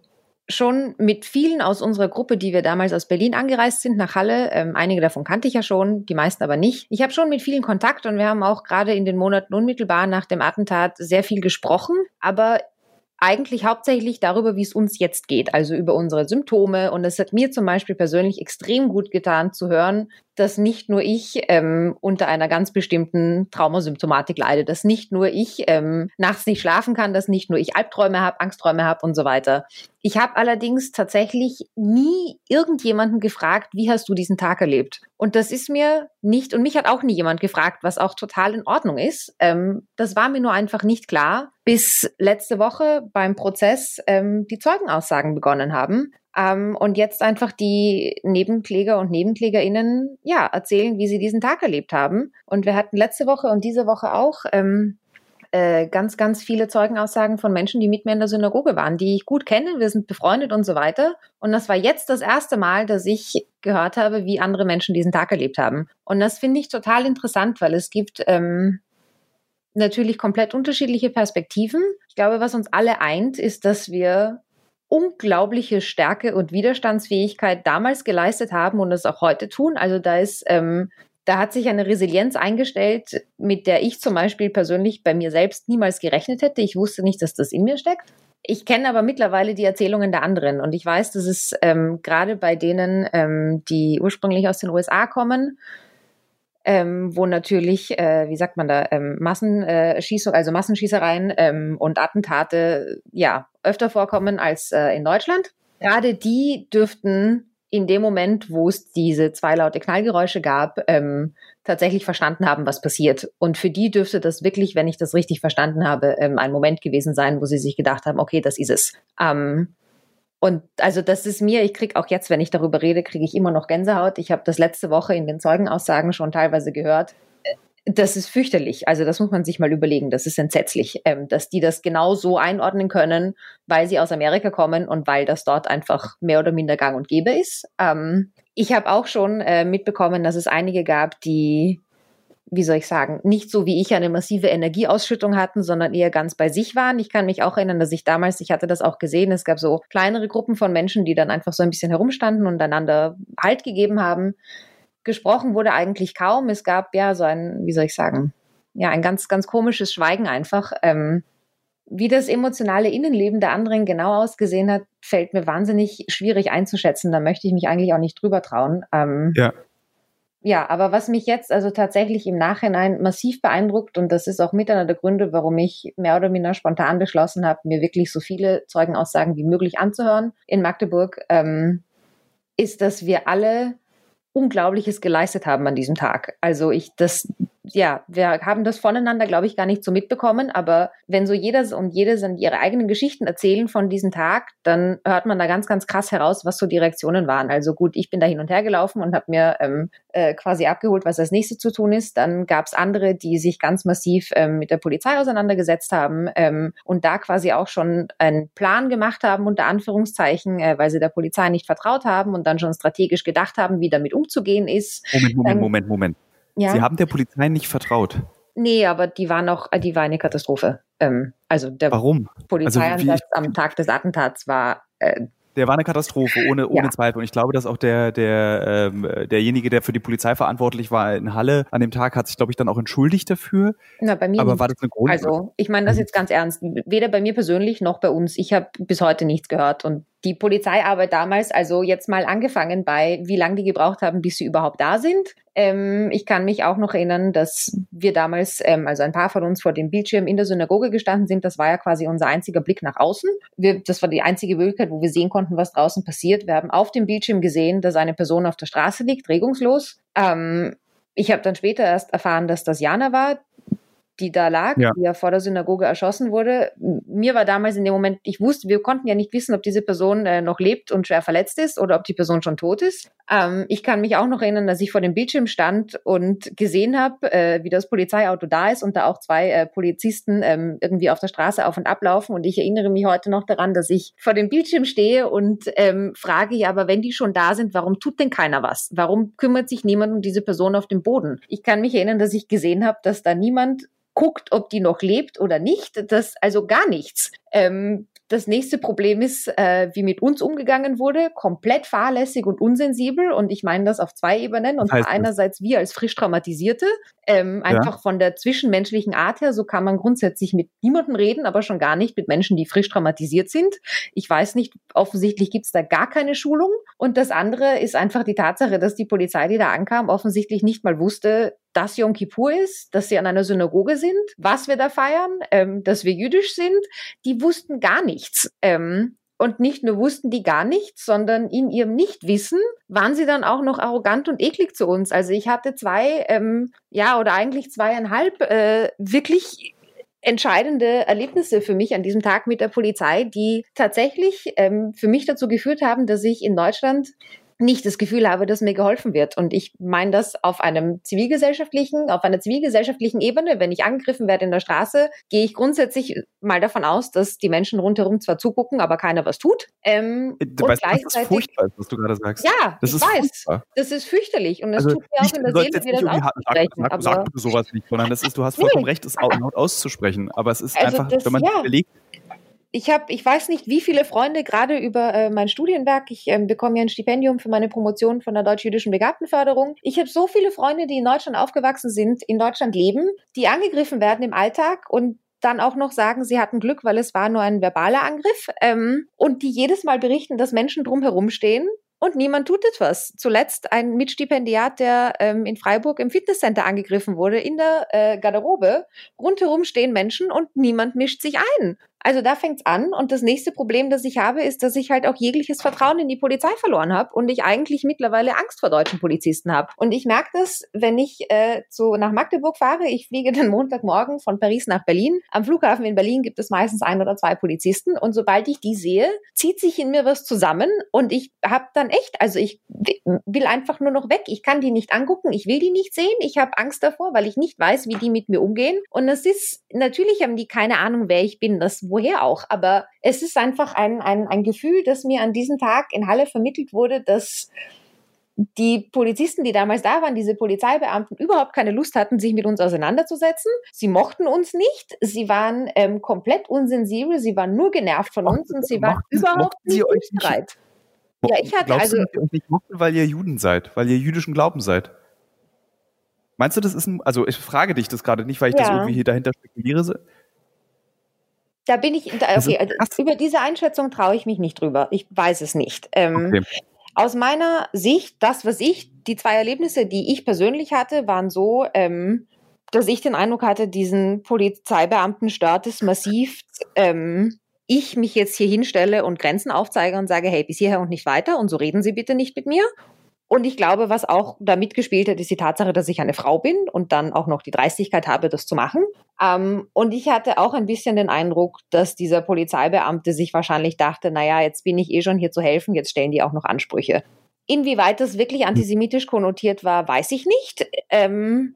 schon mit vielen aus unserer Gruppe, die wir damals aus Berlin angereist sind, nach Halle, ähm, einige davon kannte ich ja schon, die meisten aber nicht. Ich habe schon mit vielen Kontakt und wir haben auch gerade in den Monaten unmittelbar nach dem Attentat sehr viel gesprochen. Aber eigentlich hauptsächlich darüber, wie es uns jetzt geht, also über unsere Symptome. Und es hat mir zum Beispiel persönlich extrem gut getan zu hören, dass nicht nur ich ähm, unter einer ganz bestimmten Traumasymptomatik leide, dass nicht nur ich ähm, nachts nicht schlafen kann, dass nicht nur ich Albträume habe, Angstträume habe und so weiter. Ich habe allerdings tatsächlich nie irgendjemanden gefragt, wie hast du diesen Tag erlebt? Und das ist mir nicht, und mich hat auch nie jemand gefragt, was auch total in Ordnung ist. Ähm, das war mir nur einfach nicht klar, bis letzte Woche beim Prozess ähm, die Zeugenaussagen begonnen haben. Ähm, und jetzt einfach die Nebenkläger und Nebenklägerinnen ja erzählen, wie sie diesen Tag erlebt haben. Und wir hatten letzte Woche und diese Woche auch ähm, äh, ganz, ganz viele Zeugenaussagen von Menschen, die mit mir in der Synagoge waren, die ich gut kenne. Wir sind befreundet und so weiter. Und das war jetzt das erste Mal, dass ich gehört habe, wie andere Menschen diesen Tag erlebt haben. Und das finde ich total interessant, weil es gibt ähm, natürlich komplett unterschiedliche Perspektiven. Ich glaube, was uns alle eint, ist, dass wir unglaubliche Stärke und Widerstandsfähigkeit damals geleistet haben und es auch heute tun. Also da ist, ähm, da hat sich eine Resilienz eingestellt, mit der ich zum Beispiel persönlich bei mir selbst niemals gerechnet hätte. Ich wusste nicht, dass das in mir steckt. Ich kenne aber mittlerweile die Erzählungen der anderen und ich weiß, dass es ähm, gerade bei denen, ähm, die ursprünglich aus den USA kommen, ähm, wo natürlich, äh, wie sagt man da, ähm, Massenschießung, also Massenschießereien ähm, und Attentate ja öfter vorkommen als äh, in Deutschland. Gerade die dürften in dem Moment, wo es diese zwei laute Knallgeräusche gab, ähm, tatsächlich verstanden haben, was passiert. Und für die dürfte das wirklich, wenn ich das richtig verstanden habe, ähm, ein Moment gewesen sein, wo sie sich gedacht haben, okay, das ist es. Ähm, und also das ist mir, ich kriege auch jetzt, wenn ich darüber rede, kriege ich immer noch Gänsehaut. Ich habe das letzte Woche in den Zeugenaussagen schon teilweise gehört. das ist fürchterlich. Also das muss man sich mal überlegen. Das ist entsetzlich, ähm, dass die das genau so einordnen können, weil sie aus Amerika kommen und weil das dort einfach mehr oder minder gang und gäbe ist. Ähm, ich habe auch schon äh, mitbekommen, dass es einige gab, die wie soll ich sagen, nicht so wie ich eine massive Energieausschüttung hatten, sondern eher ganz bei sich waren. Ich kann mich auch erinnern, dass ich damals, ich hatte das auch gesehen, es gab so kleinere Gruppen von Menschen, die dann einfach so ein bisschen herumstanden und einander Halt gegeben haben. Gesprochen wurde eigentlich kaum. Es gab ja so ein, wie soll ich sagen, ja, ein ganz, ganz komisches Schweigen einfach. Ähm, wie das emotionale Innenleben der anderen genau ausgesehen hat, fällt mir wahnsinnig schwierig einzuschätzen. Da möchte ich mich eigentlich auch nicht drüber trauen. Ähm, ja ja, aber was mich jetzt also tatsächlich im Nachhinein massiv beeindruckt, und das ist auch mit einer der Gründe, warum ich mehr oder minder spontan beschlossen habe, mir wirklich so viele Zeugenaussagen wie möglich anzuhören in Magdeburg, ähm, ist, dass wir alle Unglaubliches geleistet haben an diesem Tag. Also ich, das, ja, wir haben das voneinander, glaube ich, gar nicht so mitbekommen, aber wenn so jeder und jede sind ihre eigenen Geschichten erzählen von diesem Tag, dann hört man da ganz, ganz krass heraus, was so die Reaktionen waren. Also gut, ich bin da hin und her gelaufen und habe mir ähm, äh, quasi abgeholt, was als nächstes zu tun ist. Dann gab es andere, die sich ganz massiv ähm, mit der Polizei auseinandergesetzt haben ähm, und da quasi auch schon einen Plan gemacht haben, unter Anführungszeichen, äh, weil sie der Polizei nicht vertraut haben und dann schon strategisch gedacht haben, wie damit umzugehen ist. Moment, Moment, Moment, Moment. Ja. Sie haben der Polizei nicht vertraut. Nee, aber die war noch, die war eine Katastrophe. Ähm, also der Warum? Polizeieinsatz also am Tag des Attentats war äh, der war eine Katastrophe, ohne, ohne ja. Zweifel. Und ich glaube, dass auch der, der, ähm, derjenige, der für die Polizei verantwortlich war in Halle an dem Tag, hat sich, glaube ich, dann auch entschuldigt dafür. Na, bei mir Aber nicht. war das eine Grund? Also, ich meine das mhm. jetzt ganz ernst. Weder bei mir persönlich noch bei uns. Ich habe bis heute nichts gehört. Und die Polizeiarbeit damals, also jetzt mal angefangen bei, wie lange die gebraucht haben, bis sie überhaupt da sind. Ähm, ich kann mich auch noch erinnern, dass wir damals, ähm, also ein paar von uns vor dem Bildschirm in der Synagoge gestanden sind. Das war ja quasi unser einziger Blick nach außen. Wir, das war die einzige Möglichkeit, wo wir sehen konnten, was draußen passiert. Wir haben auf dem Bildschirm gesehen, dass eine Person auf der Straße liegt, regungslos. Ähm, ich habe dann später erst erfahren, dass das Jana war, die da lag, ja. die ja vor der Synagoge erschossen wurde. Mir war damals in dem Moment, ich wusste, wir konnten ja nicht wissen, ob diese Person äh, noch lebt und schwer verletzt ist oder ob die Person schon tot ist. Ähm, ich kann mich auch noch erinnern, dass ich vor dem Bildschirm stand und gesehen habe, äh, wie das Polizeiauto da ist und da auch zwei äh, Polizisten ähm, irgendwie auf der Straße auf und ablaufen. Und ich erinnere mich heute noch daran, dass ich vor dem Bildschirm stehe und ähm, frage, ja, aber wenn die schon da sind, warum tut denn keiner was? Warum kümmert sich niemand um diese Person auf dem Boden? Ich kann mich erinnern, dass ich gesehen habe, dass da niemand guckt, ob die noch lebt oder nicht. Das also gar nichts. Ähm, das nächste Problem ist, äh, wie mit uns umgegangen wurde, komplett fahrlässig und unsensibel. Und ich meine das auf zwei Ebenen. Und zwar einerseits wir als frisch Traumatisierte, ähm, einfach ja. von der zwischenmenschlichen Art her, so kann man grundsätzlich mit niemandem reden, aber schon gar nicht mit Menschen, die frisch traumatisiert sind. Ich weiß nicht, offensichtlich gibt es da gar keine Schulung. Und das andere ist einfach die Tatsache, dass die Polizei, die da ankam, offensichtlich nicht mal wusste, dass Yom Kippur ist, dass sie an einer Synagoge sind, was wir da feiern, ähm, dass wir jüdisch sind. Die wussten gar nichts. Ähm, und nicht nur wussten die gar nichts, sondern in ihrem Nichtwissen waren sie dann auch noch arrogant und eklig zu uns. Also ich hatte zwei, ähm, ja, oder eigentlich zweieinhalb äh, wirklich entscheidende Erlebnisse für mich an diesem Tag mit der Polizei, die tatsächlich ähm, für mich dazu geführt haben, dass ich in Deutschland nicht das Gefühl habe, dass mir geholfen wird. Und ich meine das auf einem zivilgesellschaftlichen, auf einer zivilgesellschaftlichen Ebene. Wenn ich angegriffen werde in der Straße, gehe ich grundsätzlich mal davon aus, dass die Menschen rundherum zwar zugucken, aber keiner was tut. Ähm, du weißt, und das ist furchtbar, was du gerade sagst. Ja, das ich ist weiß. Furchtbar. Das ist fürchterlich. Und das also tut mir auch in der Seele, mir das auszusprechen. Sag, sag, sag sowas nicht, sondern das ist, du hast vollkommen recht, es laut auszusprechen. Aber es ist also einfach, das, wenn man ja. überlegt, ich habe, ich weiß nicht, wie viele Freunde gerade über äh, mein Studienwerk. Ich ähm, bekomme ja ein Stipendium für meine Promotion von der deutsch-jüdischen Begabtenförderung. Ich habe so viele Freunde, die in Deutschland aufgewachsen sind, in Deutschland leben, die angegriffen werden im Alltag und dann auch noch sagen, sie hatten Glück, weil es war nur ein verbaler Angriff ähm, und die jedes Mal berichten, dass Menschen drumherum stehen und niemand tut etwas. Zuletzt ein Mitstipendiat, der ähm, in Freiburg im Fitnesscenter angegriffen wurde, in der äh, Garderobe. Rundherum stehen Menschen und niemand mischt sich ein. Also da fängt's an. Und das nächste Problem, das ich habe, ist, dass ich halt auch jegliches Vertrauen in die Polizei verloren habe und ich eigentlich mittlerweile Angst vor deutschen Polizisten habe. Und ich merke das, wenn ich äh, zu, nach Magdeburg fahre. Ich fliege dann Montagmorgen von Paris nach Berlin. Am Flughafen in Berlin gibt es meistens ein oder zwei Polizisten. Und sobald ich die sehe, zieht sich in mir was zusammen und ich habe dann echt, also ich will einfach nur noch weg. Ich kann die nicht angucken, ich will die nicht sehen. Ich habe Angst davor, weil ich nicht weiß, wie die mit mir umgehen. Und es ist, natürlich haben die keine Ahnung, wer ich bin, das woher auch. Aber es ist einfach ein, ein, ein Gefühl, das mir an diesem Tag in Halle vermittelt wurde, dass die Polizisten, die damals da waren, diese Polizeibeamten, überhaupt keine Lust hatten, sich mit uns auseinanderzusetzen. Sie mochten uns nicht. Sie waren ähm, komplett unsensibel. Sie waren nur genervt von uns und sie waren mochten, überhaupt nicht bereit. Ja, ich hatte Glaubst also. Du, dass nicht mochten, weil ihr Juden seid, weil ihr jüdischen Glauben seid? Meinst du, das ist ein, also ich frage dich das gerade nicht, weil ich ja. das irgendwie hier dahinter spekuliere. Da bin ich, okay, also über diese Einschätzung traue ich mich nicht drüber. Ich weiß es nicht. Ähm, okay. Aus meiner Sicht, das, was ich, die zwei Erlebnisse, die ich persönlich hatte, waren so, ähm, dass ich den Eindruck hatte, diesen Polizeibeamten stört es massiv, ähm, ich mich jetzt hier hinstelle und Grenzen aufzeige und sage, hey, bis hierher und nicht weiter und so reden Sie bitte nicht mit mir. Und ich glaube, was auch da mitgespielt hat, ist die Tatsache, dass ich eine Frau bin und dann auch noch die Dreistigkeit habe, das zu machen. Ähm, und ich hatte auch ein bisschen den Eindruck, dass dieser Polizeibeamte sich wahrscheinlich dachte, naja, jetzt bin ich eh schon hier zu helfen, jetzt stellen die auch noch Ansprüche. Inwieweit das wirklich antisemitisch konnotiert war, weiß ich nicht. Ähm,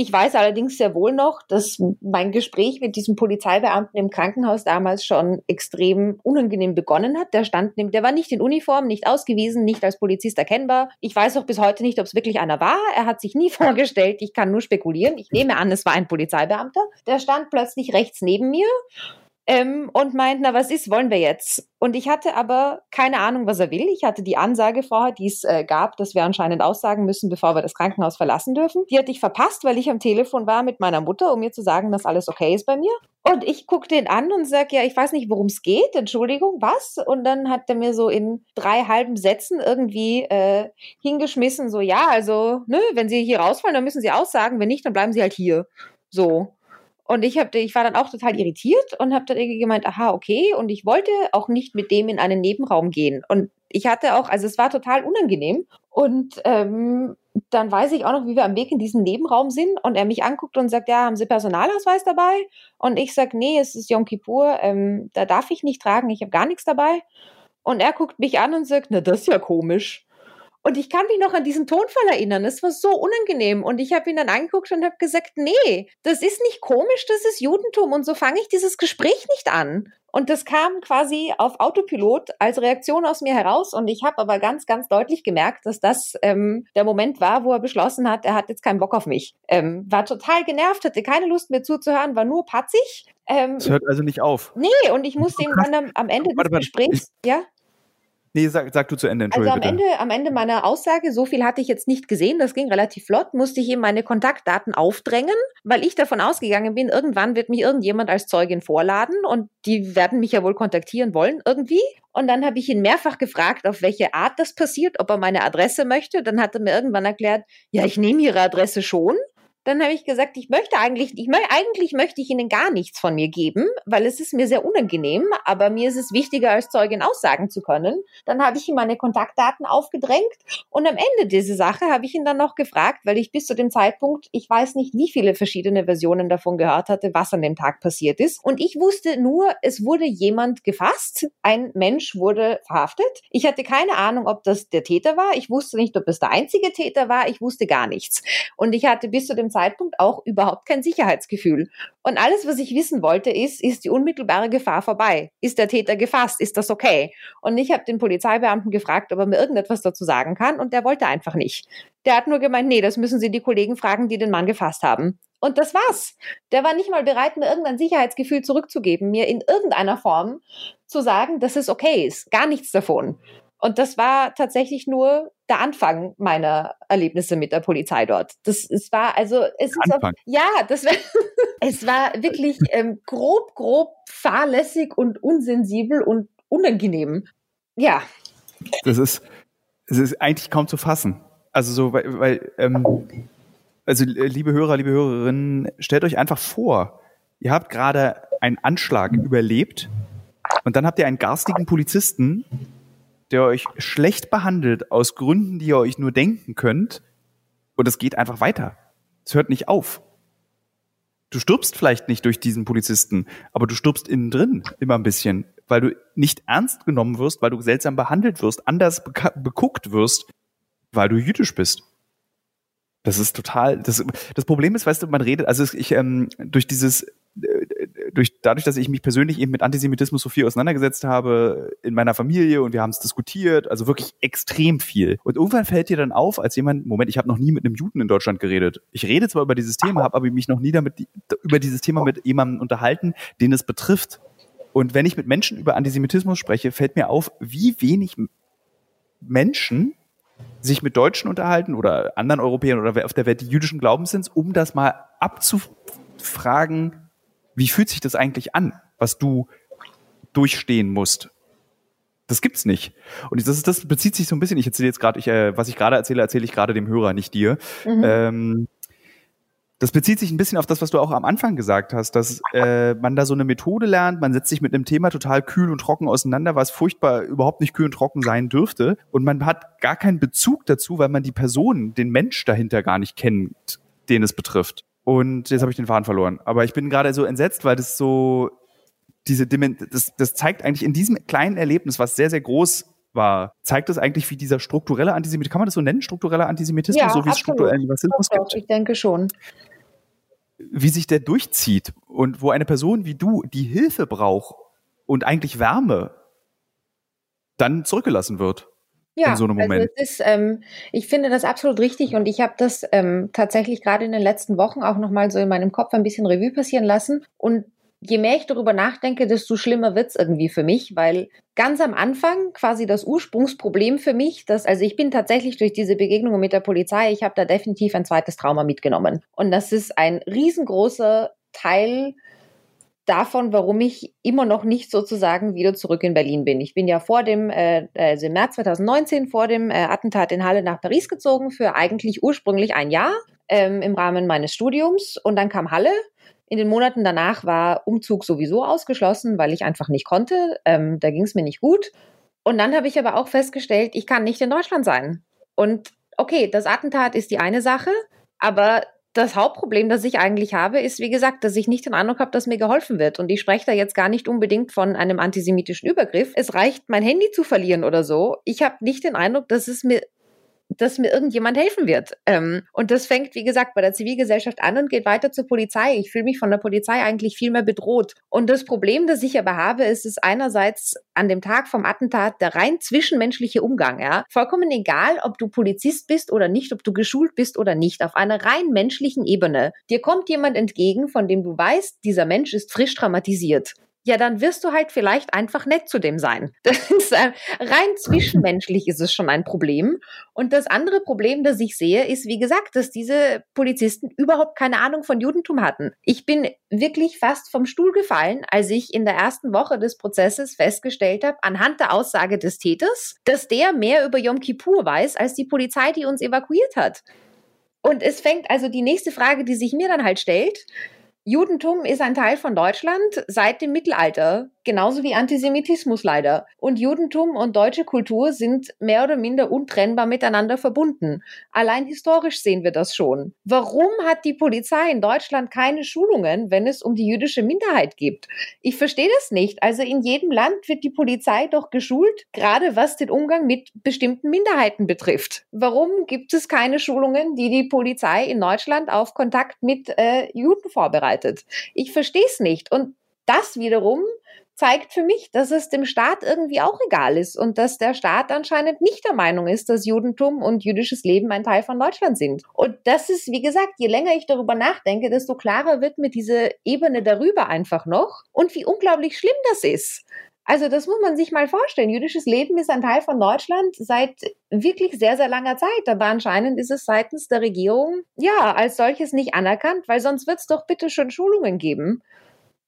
ich weiß allerdings sehr wohl noch, dass mein Gespräch mit diesem Polizeibeamten im Krankenhaus damals schon extrem unangenehm begonnen hat. Der stand, der war nicht in Uniform, nicht ausgewiesen, nicht als Polizist erkennbar. Ich weiß auch bis heute nicht, ob es wirklich einer war. Er hat sich nie vorgestellt. Ich kann nur spekulieren. Ich nehme an, es war ein Polizeibeamter. Der stand plötzlich rechts neben mir ähm, und meint, na was ist, wollen wir jetzt? Und ich hatte aber keine Ahnung, was er will. Ich hatte die Ansage vorher, die es äh, gab, dass wir anscheinend aussagen müssen, bevor wir das Krankenhaus verlassen dürfen. Die hatte ich verpasst, weil ich am Telefon war mit meiner Mutter, um mir zu sagen, dass alles okay ist bei mir. Und ich gucke den an und sage, ja, ich weiß nicht, worum es geht. Entschuldigung, was? Und dann hat er mir so in drei halben Sätzen irgendwie äh, hingeschmissen, so, ja, also, ne, wenn Sie hier rausfallen, dann müssen Sie aussagen. Wenn nicht, dann bleiben Sie halt hier. So. Und ich, hab, ich war dann auch total irritiert und habe dann irgendwie gemeint, aha, okay. Und ich wollte auch nicht mit dem in einen Nebenraum gehen. Und ich hatte auch, also es war total unangenehm. Und ähm, dann weiß ich auch noch, wie wir am Weg in diesen Nebenraum sind und er mich anguckt und sagt, ja, haben Sie Personalausweis dabei? Und ich sage, nee, es ist Yom Kippur, ähm, da darf ich nicht tragen, ich habe gar nichts dabei. Und er guckt mich an und sagt, na, das ist ja komisch. Und ich kann mich noch an diesen Tonfall erinnern. Es war so unangenehm. Und ich habe ihn dann angeguckt und habe gesagt, nee, das ist nicht komisch, das ist Judentum. Und so fange ich dieses Gespräch nicht an. Und das kam quasi auf Autopilot als Reaktion aus mir heraus. Und ich habe aber ganz, ganz deutlich gemerkt, dass das ähm, der Moment war, wo er beschlossen hat, er hat jetzt keinen Bock auf mich. Ähm, war total genervt, hatte keine Lust mehr zuzuhören, war nur patzig. Ähm, es hört also nicht auf. Nee, und ich musste ihm dann am, am Ende des Gesprächs, ja. Nee, sag, sag du zu Ende, Also am Ende, am Ende meiner Aussage, so viel hatte ich jetzt nicht gesehen, das ging relativ flott, musste ich ihm meine Kontaktdaten aufdrängen, weil ich davon ausgegangen bin, irgendwann wird mich irgendjemand als Zeugin vorladen und die werden mich ja wohl kontaktieren wollen irgendwie. Und dann habe ich ihn mehrfach gefragt, auf welche Art das passiert, ob er meine Adresse möchte. Dann hat er mir irgendwann erklärt, ja, ich nehme Ihre Adresse schon. Dann habe ich gesagt, ich möchte eigentlich, ich möchte, eigentlich möchte ich Ihnen gar nichts von mir geben, weil es ist mir sehr unangenehm, aber mir ist es wichtiger, als Zeugin aussagen zu können. Dann habe ich ihm meine Kontaktdaten aufgedrängt und am Ende dieser Sache habe ich ihn dann noch gefragt, weil ich bis zu dem Zeitpunkt, ich weiß nicht, wie viele verschiedene Versionen davon gehört hatte, was an dem Tag passiert ist. Und ich wusste nur, es wurde jemand gefasst, ein Mensch wurde verhaftet. Ich hatte keine Ahnung, ob das der Täter war. Ich wusste nicht, ob es der einzige Täter war. Ich wusste gar nichts. Und ich hatte bis zu dem Zeitpunkt Zeitpunkt auch überhaupt kein Sicherheitsgefühl. Und alles, was ich wissen wollte, ist, ist die unmittelbare Gefahr vorbei? Ist der Täter gefasst? Ist das okay? Und ich habe den Polizeibeamten gefragt, ob er mir irgendetwas dazu sagen kann und der wollte einfach nicht. Der hat nur gemeint, nee, das müssen Sie die Kollegen fragen, die den Mann gefasst haben. Und das war's. Der war nicht mal bereit, mir irgendein Sicherheitsgefühl zurückzugeben, mir in irgendeiner Form zu sagen, dass es okay ist. Gar nichts davon. Und das war tatsächlich nur der Anfang meiner Erlebnisse mit der Polizei dort. Das es war also es ist auf, ja, das war es war wirklich ähm, grob, grob fahrlässig und unsensibel und unangenehm. Ja. Das ist es ist eigentlich kaum zu fassen. Also so, weil, weil ähm, also liebe Hörer, liebe Hörerinnen, stellt euch einfach vor, ihr habt gerade einen Anschlag überlebt und dann habt ihr einen garstigen Polizisten, der euch schlecht behandelt aus Gründen, die ihr euch nur denken könnt und es geht einfach weiter. Es hört nicht auf. Du stirbst vielleicht nicht durch diesen Polizisten, aber du stirbst innen drin immer ein bisschen, weil du nicht ernst genommen wirst, weil du seltsam behandelt wirst, anders beguckt wirst, weil du jüdisch bist. Das ist total, das, das Problem ist, weißt du, man redet, also ich, ähm, durch dieses, durch, dadurch, dass ich mich persönlich eben mit Antisemitismus so viel auseinandergesetzt habe in meiner Familie und wir haben es diskutiert, also wirklich extrem viel. Und irgendwann fällt dir dann auf, als jemand, Moment, ich habe noch nie mit einem Juden in Deutschland geredet. Ich rede zwar über dieses Thema, habe aber mich noch nie damit über dieses Thema mit jemandem unterhalten, den es betrifft. Und wenn ich mit Menschen über Antisemitismus spreche, fällt mir auf, wie wenig Menschen sich mit Deutschen unterhalten oder anderen Europäern oder auf der Welt, die jüdischen Glaubens sind, um das mal abzufragen, wie fühlt sich das eigentlich an, was du durchstehen musst? Das gibt's nicht. Und das, das bezieht sich so ein bisschen, ich erzähle jetzt gerade, ich, äh, was ich gerade erzähle, erzähle ich gerade dem Hörer, nicht dir. Mhm. Ähm, das bezieht sich ein bisschen auf das, was du auch am Anfang gesagt hast, dass äh, man da so eine Methode lernt, man setzt sich mit einem Thema total kühl und trocken auseinander, was furchtbar überhaupt nicht kühl und trocken sein dürfte. Und man hat gar keinen Bezug dazu, weil man die Person, den Mensch dahinter gar nicht kennt, den es betrifft. Und jetzt habe ich den Faden verloren. Aber ich bin gerade so entsetzt, weil das so diese Dimension, das, das zeigt eigentlich in diesem kleinen Erlebnis, was sehr, sehr groß war, zeigt das eigentlich, wie dieser strukturelle Antisemitismus, kann man das so nennen, struktureller Antisemitismus, ja, so wie es strukturellen Rassismus gibt? Ich denke schon. Wie sich der durchzieht und wo eine Person wie du, die Hilfe braucht und eigentlich Wärme, dann zurückgelassen wird ja, in so einem also Moment. Also ist, ähm, ich finde das absolut richtig und ich habe das ähm, tatsächlich gerade in den letzten Wochen auch nochmal so in meinem Kopf ein bisschen Revue passieren lassen. Und je mehr ich darüber nachdenke, desto schlimmer wird's irgendwie für mich, weil ganz am Anfang quasi das Ursprungsproblem für mich, dass, also ich bin tatsächlich durch diese Begegnungen mit der Polizei, ich habe da definitiv ein zweites Trauma mitgenommen. Und das ist ein riesengroßer Teil davon, warum ich immer noch nicht sozusagen wieder zurück in Berlin bin. Ich bin ja vor dem, äh, also im März 2019 vor dem äh, Attentat in Halle nach Paris gezogen für eigentlich ursprünglich ein Jahr ähm, im Rahmen meines Studiums und dann kam Halle. In den Monaten danach war Umzug sowieso ausgeschlossen, weil ich einfach nicht konnte. Ähm, da ging es mir nicht gut. Und dann habe ich aber auch festgestellt, ich kann nicht in Deutschland sein. Und okay, das Attentat ist die eine Sache, aber das Hauptproblem, das ich eigentlich habe, ist, wie gesagt, dass ich nicht den Eindruck habe, dass mir geholfen wird. Und ich spreche da jetzt gar nicht unbedingt von einem antisemitischen Übergriff. Es reicht, mein Handy zu verlieren oder so. Ich habe nicht den Eindruck, dass es mir dass mir irgendjemand helfen wird. Ähm, und das fängt, wie gesagt, bei der Zivilgesellschaft an und geht weiter zur Polizei. Ich fühle mich von der Polizei eigentlich viel mehr bedroht. Und das Problem, das ich aber habe, ist es einerseits an dem Tag vom Attentat der rein zwischenmenschliche Umgang. Ja, vollkommen egal, ob du Polizist bist oder nicht, ob du geschult bist oder nicht, auf einer rein menschlichen Ebene. Dir kommt jemand entgegen, von dem du weißt, dieser Mensch ist frisch traumatisiert ja, dann wirst du halt vielleicht einfach nett zu dem sein. Ist äh, rein zwischenmenschlich ist es schon ein Problem. Und das andere Problem, das ich sehe, ist, wie gesagt, dass diese Polizisten überhaupt keine Ahnung von Judentum hatten. Ich bin wirklich fast vom Stuhl gefallen, als ich in der ersten Woche des Prozesses festgestellt habe, anhand der Aussage des Täters, dass der mehr über Yom Kippur weiß als die Polizei, die uns evakuiert hat. Und es fängt also die nächste Frage, die sich mir dann halt stellt, Judentum ist ein Teil von Deutschland seit dem Mittelalter, genauso wie Antisemitismus leider. Und Judentum und deutsche Kultur sind mehr oder minder untrennbar miteinander verbunden. Allein historisch sehen wir das schon. Warum hat die Polizei in Deutschland keine Schulungen, wenn es um die jüdische Minderheit geht? Ich verstehe das nicht. Also in jedem Land wird die Polizei doch geschult, gerade was den Umgang mit bestimmten Minderheiten betrifft. Warum gibt es keine Schulungen, die die Polizei in Deutschland auf Kontakt mit äh, Juden vorbereitet? Ich verstehe es nicht. Und das wiederum zeigt für mich, dass es dem Staat irgendwie auch egal ist und dass der Staat anscheinend nicht der Meinung ist, dass Judentum und jüdisches Leben ein Teil von Deutschland sind. Und das ist, wie gesagt, je länger ich darüber nachdenke, desto klarer wird mir diese Ebene darüber einfach noch und wie unglaublich schlimm das ist. Also das muss man sich mal vorstellen. Jüdisches Leben ist ein Teil von Deutschland seit wirklich sehr, sehr langer Zeit. Aber anscheinend ist es seitens der Regierung ja als solches nicht anerkannt, weil sonst wird es doch bitte schon Schulungen geben.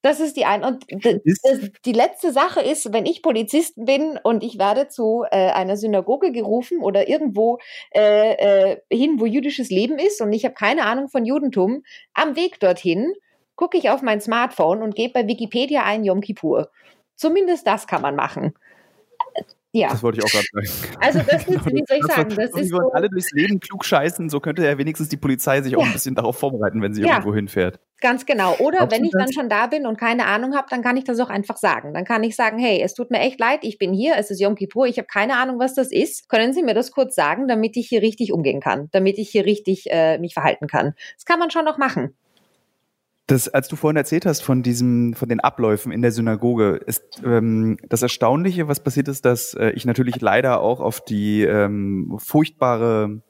Das ist die eine. Und die letzte Sache ist, wenn ich Polizist bin und ich werde zu äh, einer Synagoge gerufen oder irgendwo äh, äh, hin, wo jüdisches Leben ist und ich habe keine Ahnung von Judentum, am Weg dorthin gucke ich auf mein Smartphone und gebe bei Wikipedia ein Yom Kippur. Zumindest das kann man machen. Ja. Das wollte ich auch gerade sagen. Also das ist, wie soll ich sagen, das ist so, alle durchs Leben klug scheißen, so könnte ja wenigstens die Polizei sich auch ein bisschen darauf vorbereiten, wenn sie Ja. irgendwo hinfährt. Ganz genau. Oder Glaubst wenn ich dann schon da bin und keine Ahnung habe, dann kann ich das auch einfach sagen. Dann kann ich sagen, hey, es tut mir echt leid, ich bin hier, es ist Yom Kippur, ich habe keine Ahnung, was das ist. Können Sie mir das kurz sagen, damit ich hier richtig umgehen kann, damit ich hier richtig äh, mich verhalten kann? Das kann man schon noch machen. Das, als du vorhin erzählt hast von diesem, von den Abläufen in der Synagoge, ist ähm, das Erstaunliche, was passiert ist, dass äh, ich natürlich leider auch auf die ähm, furchtbare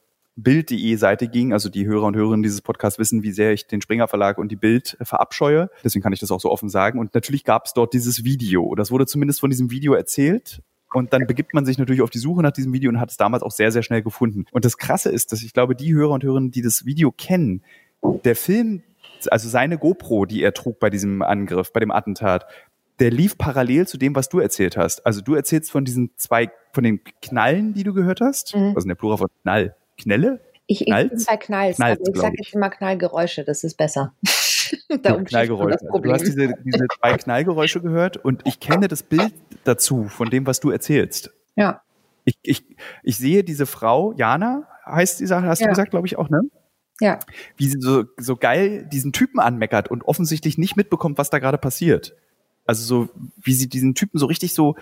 Bild.de Seite ging. Also die Hörer und Hörerinnen dieses Podcasts wissen, wie sehr ich den Springer Verlag und die Bild äh, verabscheue. Deswegen kann ich das auch so offen sagen. Und natürlich gab es dort dieses Video. Das wurde zumindest von diesem Video erzählt. Und dann begibt man sich natürlich auf die Suche nach diesem Video und hat es damals auch sehr, sehr schnell gefunden. Und das Krasse ist, dass ich glaube, die Hörer und Hörerinnen, die das Video kennen, der Film, also seine GoPro, die er trug bei diesem Angriff, bei dem Attentat, der lief parallel zu dem, was du erzählt hast. Also du erzählst von diesen zwei, von den Knallen, die du gehört hast. Mhm. Denn der Plural von Knall? Knelle? Ich, ich Knallt's? bin bei Knalls, Knallt's, aber ich sage jetzt immer Knallgeräusche, das ist besser. da Ja, Knallgeräusche. Also. Du hast diese, diese zwei Knallgeräusche gehört und ich kenne das Bild dazu, von dem, was du erzählst. ja. Ich, ich, ich sehe diese Frau, Jana heißt die Sache, hast Ja. du gesagt, glaube ich auch, ne? Ja. Wie sie so, so geil diesen Typen anmeckert und offensichtlich nicht mitbekommt, was da gerade passiert. Also so, wie sie diesen Typen so richtig so,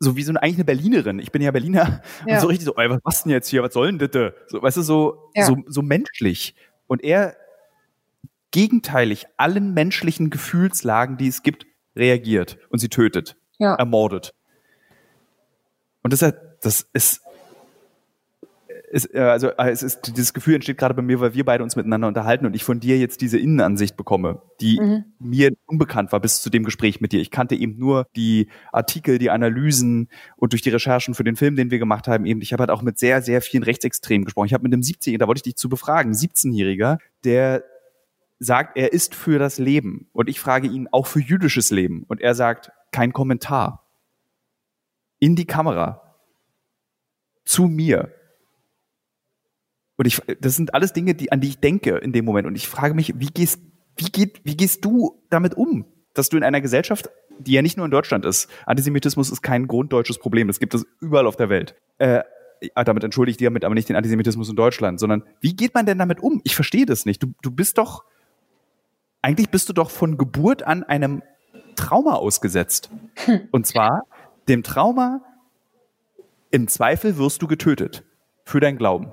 so wie so eine, eigentlich eine Berlinerin. Ich bin ja Berliner. Ja. Und so richtig so, ey, was machst du denn jetzt hier? Was soll denn das? So, weißt du, so, Ja. so, so menschlich. Und er gegenteilig allen menschlichen Gefühlslagen, die es gibt, reagiert und sie tötet, Ja. ermordet. Und das, ist- das ist, ist äh, also äh, es ist dieses Gefühl entsteht gerade bei mir, weil wir beide uns miteinander unterhalten und ich von dir jetzt diese Innenansicht bekomme, die Mhm. mir unbekannt war bis zu dem Gespräch mit dir. Ich kannte eben nur die Artikel, die Analysen und durch die Recherchen für den Film, den wir gemacht haben, eben. Ich habe halt auch mit sehr, sehr vielen Rechtsextremen gesprochen. Ich habe mit einem 17-Jährigen, da wollte ich dich zu befragen, 17-Jähriger, der sagt, er ist für das Leben. Und ich frage ihn auch für jüdisches Leben. Und er sagt, kein Kommentar. In die Kamera. Zu mir. Und ich, das sind alles Dinge, die, an die ich denke in dem Moment. Und ich frage mich, wie gehst, wie geht, wie gehst du damit um? Dass du in einer Gesellschaft, die ja nicht nur in Deutschland ist, Antisemitismus ist kein grunddeutsches Problem, das gibt es überall auf der Welt. Äh, ja, damit entschuldige ich dir damit aber nicht den Antisemitismus in Deutschland, sondern wie geht man denn damit um? Ich verstehe das nicht. Du, du bist doch, eigentlich bist du doch von Geburt an einem Trauma ausgesetzt. Und zwar dem Trauma, im Zweifel wirst du getötet. Für dein Glauben.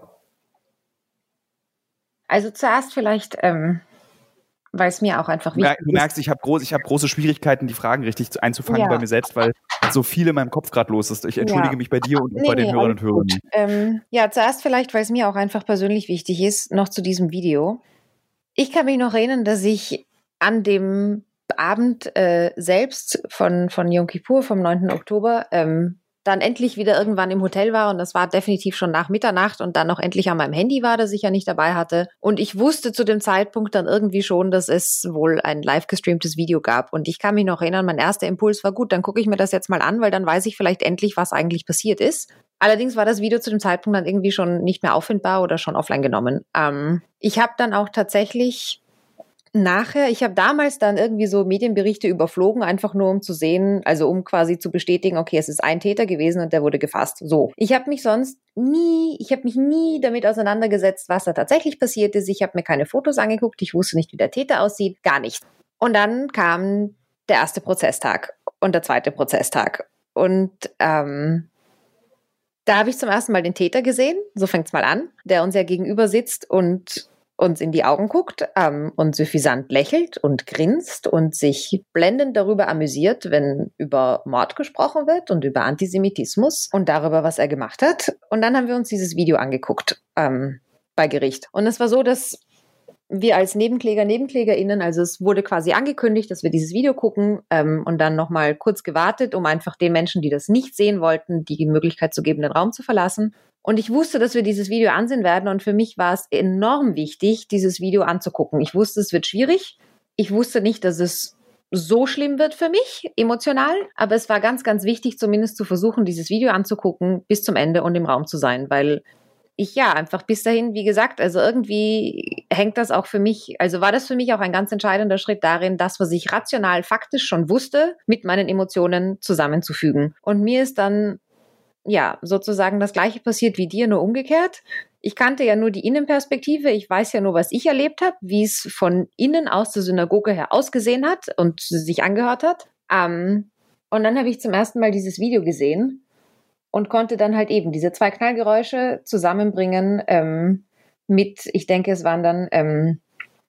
Also zuerst vielleicht, ähm, weil es mir auch einfach wichtig du merkst, ich habe groß, ich hab große Schwierigkeiten, die Fragen richtig zu- einzufangen Ja. bei mir selbst, weil so viel in meinem Kopf gerade los ist. Ich entschuldige Ja. mich bei dir und Nee, bei den nee, Hörern und Hörern. Ähm, ja, zuerst vielleicht, weil es mir auch einfach persönlich wichtig ist, noch zu diesem Video. Ich kann mich noch erinnern, dass ich an dem Abend äh, selbst von, von Yom Kippur vom 9. Oktober ähm, dann endlich wieder irgendwann im Hotel war und das war definitiv schon nach Mitternacht und dann noch endlich an meinem Handy war, das ich ja nicht dabei hatte. Und ich wusste zu dem Zeitpunkt dann irgendwie schon, dass es wohl ein live gestreamtes Video gab. Und ich kann mich noch erinnern, mein erster Impuls war gut, dann gucke ich mir das jetzt mal an, weil dann weiß ich vielleicht endlich, was eigentlich passiert ist. Allerdings war das Video zu dem Zeitpunkt dann irgendwie schon nicht mehr auffindbar oder schon offline genommen. Ähm, ich habe dann auch tatsächlich nachher, ich habe damals dann irgendwie so Medienberichte überflogen, einfach nur um zu sehen, also um quasi zu bestätigen, okay, es ist ein Täter gewesen und der wurde gefasst. So. Ich habe mich sonst nie, ich habe mich nie damit auseinandergesetzt, was da tatsächlich passiert ist. Ich habe mir keine Fotos angeguckt, ich wusste nicht, wie der Täter aussieht, gar nichts. Und dann kam der erste Prozesstag und der zweite Prozesstag. Und ähm, da habe ich zum ersten Mal den Täter gesehen, so fängt's mal an, der uns ja gegenüber sitzt und uns in die Augen guckt ähm, und suffisant lächelt und grinst und sich blendend darüber amüsiert, wenn über Mord gesprochen wird und über Antisemitismus und darüber, was er gemacht hat. Und dann haben wir uns dieses Video angeguckt ähm, bei Gericht. Und es war so, dass wir als Nebenkläger, NebenklägerInnen, also es wurde quasi angekündigt, dass wir dieses Video gucken ähm, und dann nochmal kurz gewartet, um einfach den Menschen, die das nicht sehen wollten, die Möglichkeit zu geben, den Raum zu verlassen. Und ich wusste, dass wir dieses Video ansehen werden und für mich war es enorm wichtig, dieses Video anzugucken. Ich wusste, es wird schwierig. Ich wusste nicht, dass es so schlimm wird für mich, emotional, aber es war ganz, ganz wichtig, zumindest zu versuchen, dieses Video anzugucken bis zum Ende und im Raum zu sein, weil ich ja einfach bis dahin, wie gesagt, also irgendwie hängt das auch für mich, also war das für mich auch ein ganz entscheidender Schritt darin, das, was ich rational faktisch schon wusste, mit meinen Emotionen zusammenzufügen. Und mir ist dann ja sozusagen das gleiche passiert wie dir, nur umgekehrt. Ich kannte ja nur die Innenperspektive, ich weiß ja nur, was ich erlebt habe, wie es von innen aus der Synagoge her ausgesehen hat und sich angehört hat. Ähm, und dann habe ich zum ersten Mal dieses Video gesehen und konnte dann halt eben diese zwei Knallgeräusche zusammenbringen ähm, mit, ich denke, es waren dann ähm,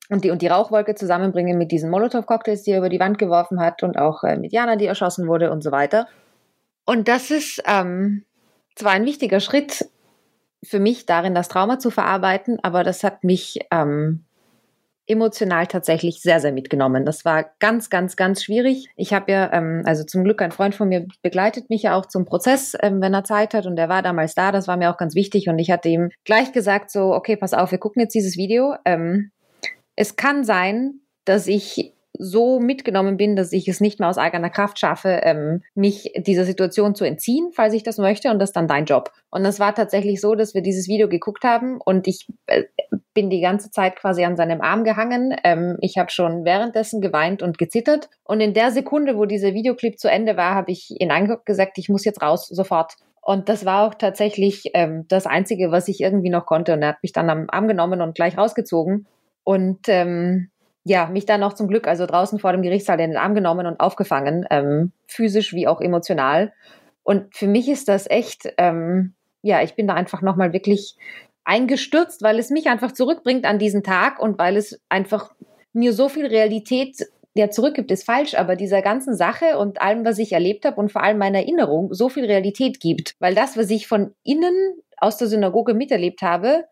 und die und die Rauchwolke zusammenbringen mit diesen Molotow-Cocktails, die er über die Wand geworfen hat und auch äh, mit Jana, die erschossen wurde und so weiter. Und das ist ähm, zwar ein wichtiger Schritt für mich darin, das Trauma zu verarbeiten, aber das hat mich ähm, emotional tatsächlich sehr, sehr mitgenommen. Das war ganz, ganz, ganz schwierig. Ich habe ja, ähm, also zum Glück ein Freund von mir begleitet mich ja auch zum Prozess, ähm, wenn er Zeit hat und er war damals da. Das war mir auch ganz wichtig und ich hatte ihm gleich gesagt so, okay, pass auf, wir gucken jetzt dieses Video. Ähm, es kann sein, dass ich so mitgenommen bin, dass ich es nicht mehr aus eigener Kraft schaffe, ähm, mich dieser Situation zu entziehen, falls ich das möchte, und das ist dann dein Job. Und es war tatsächlich so, dass wir dieses Video geguckt haben und ich äh, bin die ganze Zeit quasi an seinem Arm gehangen. Ähm, ich habe schon währenddessen geweint und gezittert. Und in der Sekunde, wo dieser Videoclip zu Ende war, habe ich ihn angeguckt gesagt, ich muss jetzt raus, sofort. Und das war auch tatsächlich ähm, das Einzige, was ich irgendwie noch konnte. Und er hat mich dann am Arm genommen und gleich rausgezogen. Und ähm, ja, mich dann auch zum Glück also draußen vor dem Gerichtssaal in den Arm genommen und aufgefangen, ähm, physisch wie auch emotional. Und für mich ist das echt, ähm, ja, ich bin da einfach nochmal wirklich eingestürzt, weil es mich einfach zurückbringt an diesen Tag und weil es einfach mir so viel Realität der zurückgibt, ist falsch, aber dieser ganzen Sache und allem, was ich erlebt habe und vor allem meiner Erinnerung so viel Realität gibt. Weil das, was ich von innen aus der Synagoge miterlebt habe,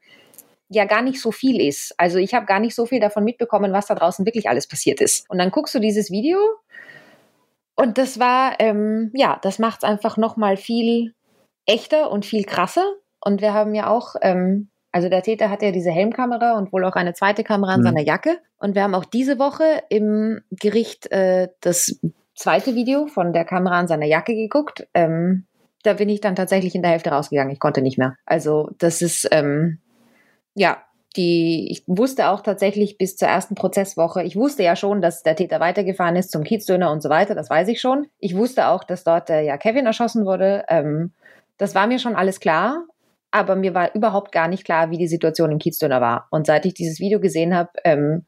ja gar nicht so viel ist. Also ich habe gar nicht so viel davon mitbekommen, was da draußen wirklich alles passiert ist. Und dann guckst du dieses Video und das war, ähm, ja, das macht es einfach nochmal viel echter und viel krasser. Und wir haben ja auch, ähm, also der Täter hat ja diese Helmkamera und wohl auch eine zweite Kamera an mhm. seiner Jacke. Und wir haben auch diese Woche im Gericht äh, das zweite Video von der Kamera an seiner Jacke geguckt. Ähm, da bin ich dann tatsächlich in der Hälfte rausgegangen. Ich konnte nicht mehr. Also das ist, ähm, ja, die, ich wusste auch tatsächlich bis zur ersten Prozesswoche, ich wusste ja schon, dass der Täter weitergefahren ist zum Kiezdöner und so weiter, das weiß ich schon. Ich wusste auch, dass dort äh, ja Kevin erschossen wurde. Ähm, das war mir schon alles klar, aber mir war überhaupt gar nicht klar, wie die Situation im Kiezdöner war. Und seit ich dieses Video gesehen habe, ähm,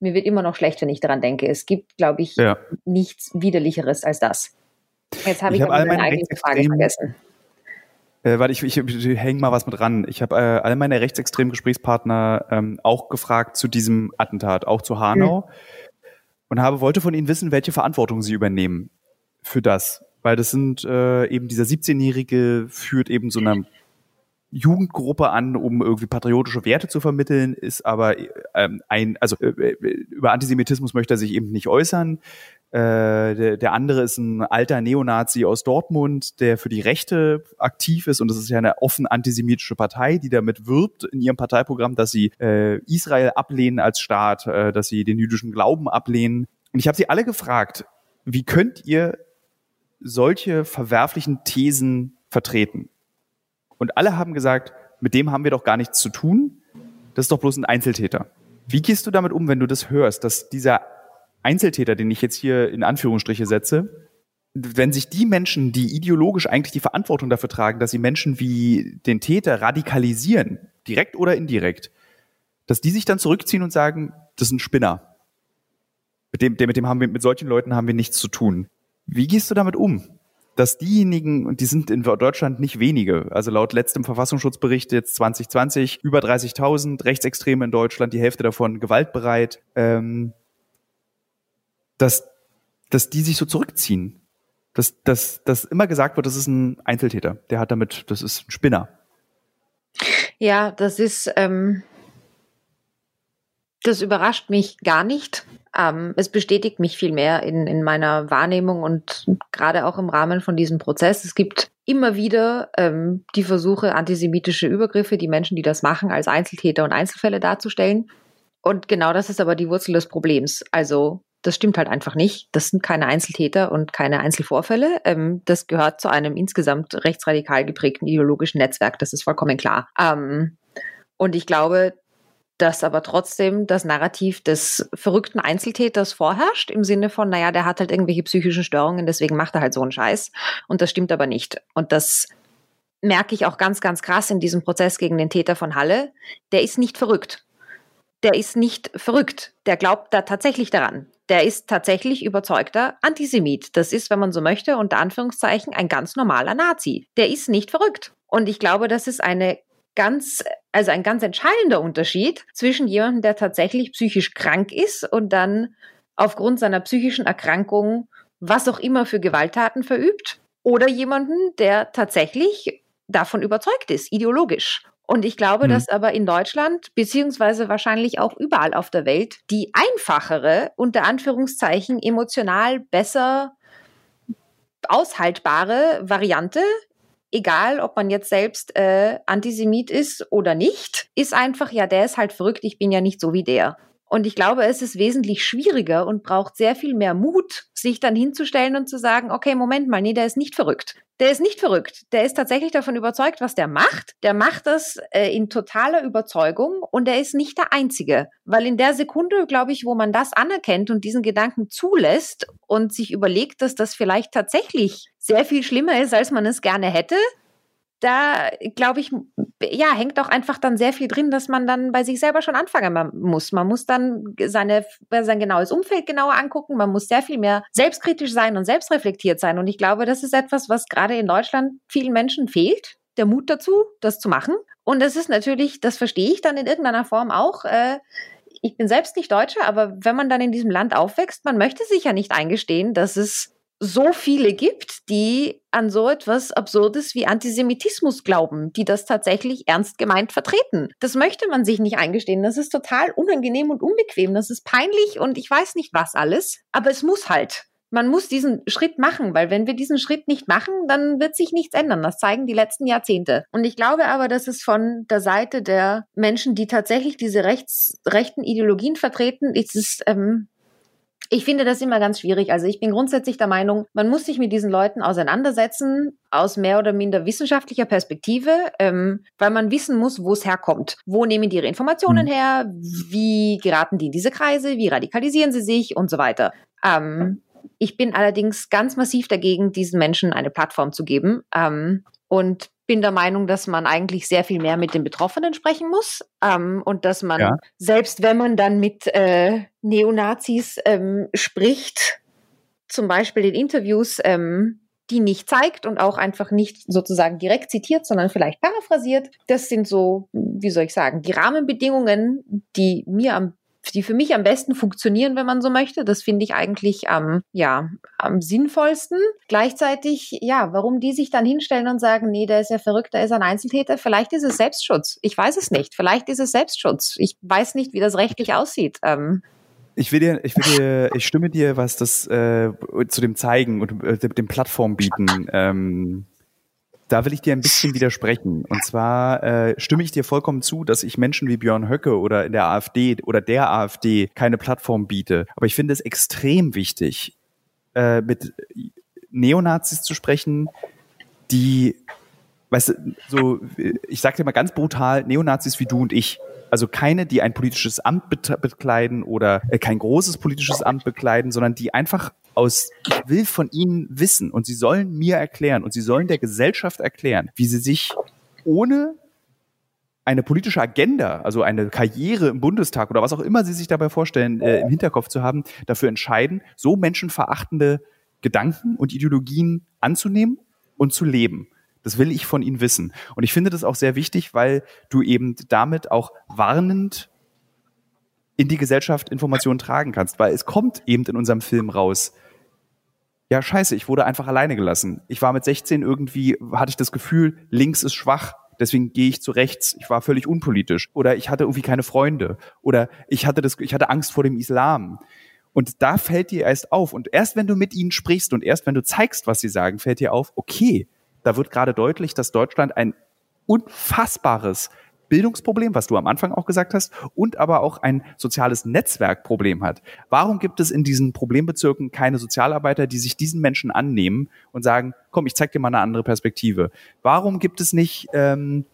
mir wird immer noch schlecht, wenn ich daran denke. Es gibt, glaube ich, ja. nichts widerlicheres als das. Jetzt habe ich, ich hab meine eigene Frage vergessen. Äh, warte, ich, ich, ich hänge mal was mit ran. Ich habe äh, all meine rechtsextremen Gesprächspartner ähm, auch gefragt zu diesem Attentat, auch zu Hanau. Mhm. Und habe, wollte von ihnen wissen, welche Verantwortung sie übernehmen für das. Weil das sind äh, eben dieser 17-Jährige führt eben so eine Jugendgruppe an, um irgendwie patriotische Werte zu vermitteln, ist aber ähm, ein, also äh, über Antisemitismus möchte er sich eben nicht äußern. Äh, der, der andere ist ein alter Neonazi aus Dortmund, der für die Rechte aktiv ist und das ist ja eine offen antisemitische Partei, die damit wirbt in ihrem Parteiprogramm, dass sie äh, Israel ablehnen als Staat, äh, dass sie den jüdischen Glauben ablehnen. Und ich habe sie alle gefragt, wie könnt ihr solche verwerflichen Thesen vertreten? Und alle haben gesagt, mit dem haben wir doch gar nichts zu tun. Das ist doch bloß ein Einzeltäter. Wie gehst du damit um, wenn du das hörst, dass dieser Einzeltäter, den ich jetzt hier in Anführungsstriche setze, wenn sich die Menschen, die ideologisch eigentlich die Verantwortung dafür tragen, dass sie Menschen wie den Täter radikalisieren, direkt oder indirekt, dass die sich dann zurückziehen und sagen, das ist ein Spinner. Mit dem, mit dem haben wir, mit solchen Leuten haben wir nichts zu tun. Wie gehst du damit um? Dass diejenigen, und die sind in Deutschland nicht wenige, also laut letztem Verfassungsschutzbericht jetzt 2020 über 30.000 Rechtsextreme in Deutschland, die Hälfte davon gewaltbereit, ähm, dass, dass die sich so zurückziehen. Dass, dass, dass immer gesagt wird, das ist ein Einzeltäter. Der hat damit, das ist ein Spinner. Ja, das ist, ähm, das überrascht mich gar nicht. Ähm, es bestätigt mich viel mehr in, in meiner Wahrnehmung und gerade auch im Rahmen von diesem Prozess. Es gibt immer wieder ähm, die Versuche, antisemitische Übergriffe, die Menschen, die das machen, als Einzeltäter und Einzelfälle darzustellen. Und genau das ist aber die Wurzel des Problems. Also Das stimmt halt einfach nicht. Das sind keine Einzeltäter und keine Einzelvorfälle. Ähm, das gehört zu einem insgesamt rechtsradikal geprägten ideologischen Netzwerk. Das ist vollkommen klar. Ähm, und ich glaube, dass aber trotzdem das Narrativ des verrückten Einzeltäters vorherrscht, im Sinne von, naja, der hat halt irgendwelche psychischen Störungen, deswegen macht er halt so einen Scheiß. Und das stimmt aber nicht. Und das merke ich auch ganz, ganz krass in diesem Prozess gegen den Täter von Halle. Der ist nicht verrückt. Der ist nicht verrückt. Der glaubt da tatsächlich daran der ist tatsächlich überzeugter Antisemit. Das ist, wenn man so möchte, unter Anführungszeichen ein ganz normaler Nazi. Der ist nicht verrückt. Und ich glaube, das ist eine ganz, also ein ganz entscheidender Unterschied zwischen jemandem, der tatsächlich psychisch krank ist und dann aufgrund seiner psychischen Erkrankung was auch immer für Gewalttaten verübt oder jemanden, der tatsächlich davon überzeugt ist, ideologisch. Und ich glaube, mhm. dass aber in Deutschland, beziehungsweise wahrscheinlich auch überall auf der Welt, die einfachere, unter Anführungszeichen, emotional besser aushaltbare Variante, egal ob man jetzt selbst äh, Antisemit ist oder nicht, ist einfach, ja, der ist halt verrückt, ich bin ja nicht so wie der. Und ich glaube, es ist wesentlich schwieriger und braucht sehr viel mehr Mut, sich dann hinzustellen und zu sagen, okay, Moment mal, nee, der ist nicht verrückt. Der ist nicht verrückt. Der ist tatsächlich davon überzeugt, was der macht. Der macht das äh, in totaler Überzeugung und er ist nicht der Einzige. Weil in der Sekunde, glaube ich, wo man das anerkennt und diesen Gedanken zulässt und sich überlegt, dass das vielleicht tatsächlich sehr viel schlimmer ist, als man es gerne hätte, da glaube ich, ja, hängt auch einfach dann sehr viel drin, dass man dann bei sich selber schon anfangen muss. Man muss dann seine, sein genaues Umfeld genauer angucken. Man muss sehr viel mehr selbstkritisch sein und selbstreflektiert sein. Und ich glaube, das ist etwas, was gerade in Deutschland vielen Menschen fehlt. Der Mut dazu, das zu machen. Und das ist natürlich, das verstehe ich dann in irgendeiner Form auch. Äh, ich bin selbst nicht Deutsche, aber wenn man dann in diesem Land aufwächst, man möchte sich ja nicht eingestehen, dass es so viele gibt, die an so etwas Absurdes wie Antisemitismus glauben, die das tatsächlich ernst gemeint vertreten. Das möchte man sich nicht eingestehen. Das ist total unangenehm und unbequem. Das ist peinlich und ich weiß nicht was alles. Aber es muss halt. Man muss diesen Schritt machen, weil wenn wir diesen Schritt nicht machen, dann wird sich nichts ändern. Das zeigen die letzten Jahrzehnte. Und ich glaube aber, dass es von der Seite der Menschen, die tatsächlich diese rechts, rechten Ideologien vertreten, ist es ähm, ich finde das immer ganz schwierig. Also ich bin grundsätzlich der Meinung, man muss sich mit diesen Leuten auseinandersetzen aus mehr oder minder wissenschaftlicher Perspektive, ähm, weil man wissen muss, wo es herkommt. Wo nehmen die ihre Informationen mhm. her? Wie geraten die in diese Kreise? Wie radikalisieren sie sich und so weiter? Ähm, ich bin allerdings ganz massiv dagegen, diesen Menschen eine Plattform zu geben. Ähm, und bin der Meinung, dass man eigentlich sehr viel mehr mit den Betroffenen sprechen muss ähm, und dass man, ja. selbst wenn man dann mit äh, Neonazis ähm, spricht, zum Beispiel in Interviews, ähm, die nicht zeigt und auch einfach nicht sozusagen direkt zitiert, sondern vielleicht paraphrasiert. Das sind so, wie soll ich sagen, die Rahmenbedingungen, die mir am die für mich am besten funktionieren, wenn man so möchte. Das finde ich eigentlich am, ja, am sinnvollsten. Gleichzeitig, ja, warum die sich dann hinstellen und sagen, nee, der ist ja verrückt, der ist ein Einzeltäter. Vielleicht ist es Selbstschutz. Ich weiß es nicht. Vielleicht ist es Selbstschutz. Ich weiß nicht, wie das rechtlich aussieht. Ähm, ich will dir, ich will dir, ich stimme dir, was das äh, zu dem Zeigen und äh, dem Plattform bieten ähm, da will ich dir ein bisschen widersprechen. Und zwar äh, stimme ich dir vollkommen zu, dass ich Menschen wie Björn Höcke oder in der AfD oder der AfD keine Plattform biete. Aber ich finde es extrem wichtig, äh, mit Neonazis zu sprechen, die, weißt du, so, ich sag dir mal ganz brutal, Neonazis wie du und ich. Also keine, die ein politisches Amt bekleiden oder äh, kein großes politisches Amt bekleiden, sondern die einfach aus, ich will von ihnen wissen und sie sollen mir erklären und sie sollen der Gesellschaft erklären, wie sie sich ohne eine politische Agenda, also eine Karriere im Bundestag oder was auch immer Sie sich dabei vorstellen, äh, im Hinterkopf zu haben, dafür entscheiden, so menschenverachtende Gedanken und Ideologien anzunehmen und zu leben. Das will ich von Ihnen wissen. Und ich finde das auch sehr wichtig, weil du eben damit auch warnend in die Gesellschaft Informationen tragen kannst, weil es kommt eben in unserem Film raus, ja, scheiße, ich wurde einfach alleine gelassen. Ich war mit 16 irgendwie, hatte ich das Gefühl, links ist schwach, deswegen gehe ich zu rechts. Ich war völlig unpolitisch. Oder ich hatte irgendwie keine Freunde. Oder ich hatte das, ich hatte Angst vor dem Islam. Und da fällt dir erst auf. Und erst wenn du mit ihnen sprichst und erst wenn du zeigst, was sie sagen, fällt dir auf, okay, da wird gerade deutlich, dass Deutschland ein unfassbares Bildungsproblem, was du am Anfang auch gesagt hast, und aber auch ein soziales Netzwerkproblem hat. Warum gibt es in diesen Problembezirken keine Sozialarbeiter, die sich diesen Menschen annehmen und sagen, komm, ich zeig dir mal eine andere Perspektive? Warum gibt es nicht ähm,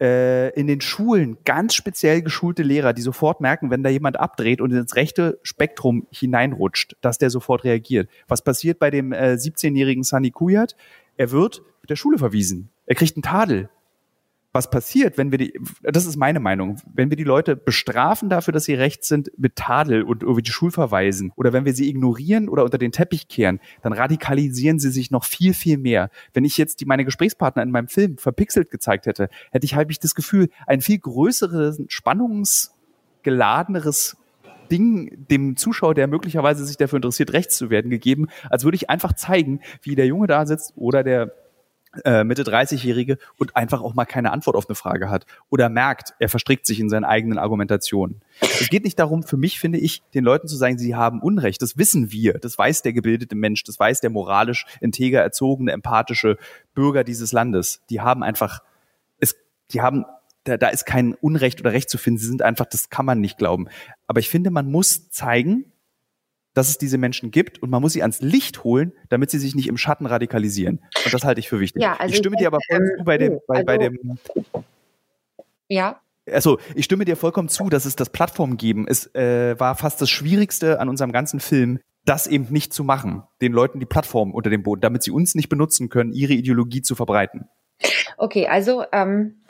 äh, in den Schulen ganz speziell geschulte Lehrer, die sofort merken, wenn da jemand abdreht und ins rechte Spektrum hineinrutscht, dass der sofort reagiert? Was passiert bei dem äh, 17-jährigen Sunny Kuyat? Er wird der Schule verwiesen. Er kriegt einen Tadel was passiert, wenn wir die, das ist meine Meinung, wenn wir die Leute bestrafen dafür, dass sie rechts sind, mit Tadel und irgendwie die Schulverweisen oder wenn wir sie ignorieren oder unter den Teppich kehren, dann radikalisieren sie sich noch viel, viel mehr. Wenn ich jetzt die, meine Gesprächspartner in meinem Film verpixelt gezeigt hätte, hätte ich halt das Gefühl, ein viel größeres, spannungsgeladeneres Ding dem Zuschauer, der möglicherweise sich dafür interessiert, rechts zu werden, gegeben, als würde ich einfach zeigen, wie der Junge da sitzt oder der äh, Mitte 30-Jährige und einfach auch mal keine Antwort auf eine Frage hat oder merkt, er verstrickt sich in seinen eigenen Argumentationen. Es geht nicht darum, für mich finde ich, den Leuten zu sagen, sie haben Unrecht. Das wissen wir. Das weiß der gebildete Mensch. Das weiß der moralisch integer erzogene, empathische Bürger dieses Landes. Die haben einfach, es, die haben da, da ist kein Unrecht oder Recht zu finden. Sie sind einfach, das kann man nicht glauben. Aber ich finde, man muss zeigen, dass es diese Menschen gibt und man muss sie ans Licht holen, damit sie sich nicht im Schatten radikalisieren. Und das halte ich für wichtig. Ja, also ich stimme ich dir aber voll zu bei dem, oh, bei, also, bei dem. Ja. Also ich stimme dir vollkommen zu, dass es das Plattform geben. Es äh, war fast das Schwierigste an unserem ganzen Film, das eben nicht zu machen, den Leuten die Plattform unter dem Boden, damit sie uns nicht benutzen können, ihre Ideologie zu verbreiten. Okay, also ähm,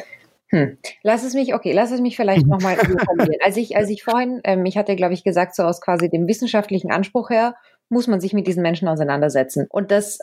hm. Lass es mich, okay, lass es mich vielleicht nochmal formulieren. Als ich, als ich vorhin, ähm, ich hatte, glaube ich, gesagt, so aus quasi dem wissenschaftlichen Anspruch her, muss man sich mit diesen Menschen auseinandersetzen. Und das,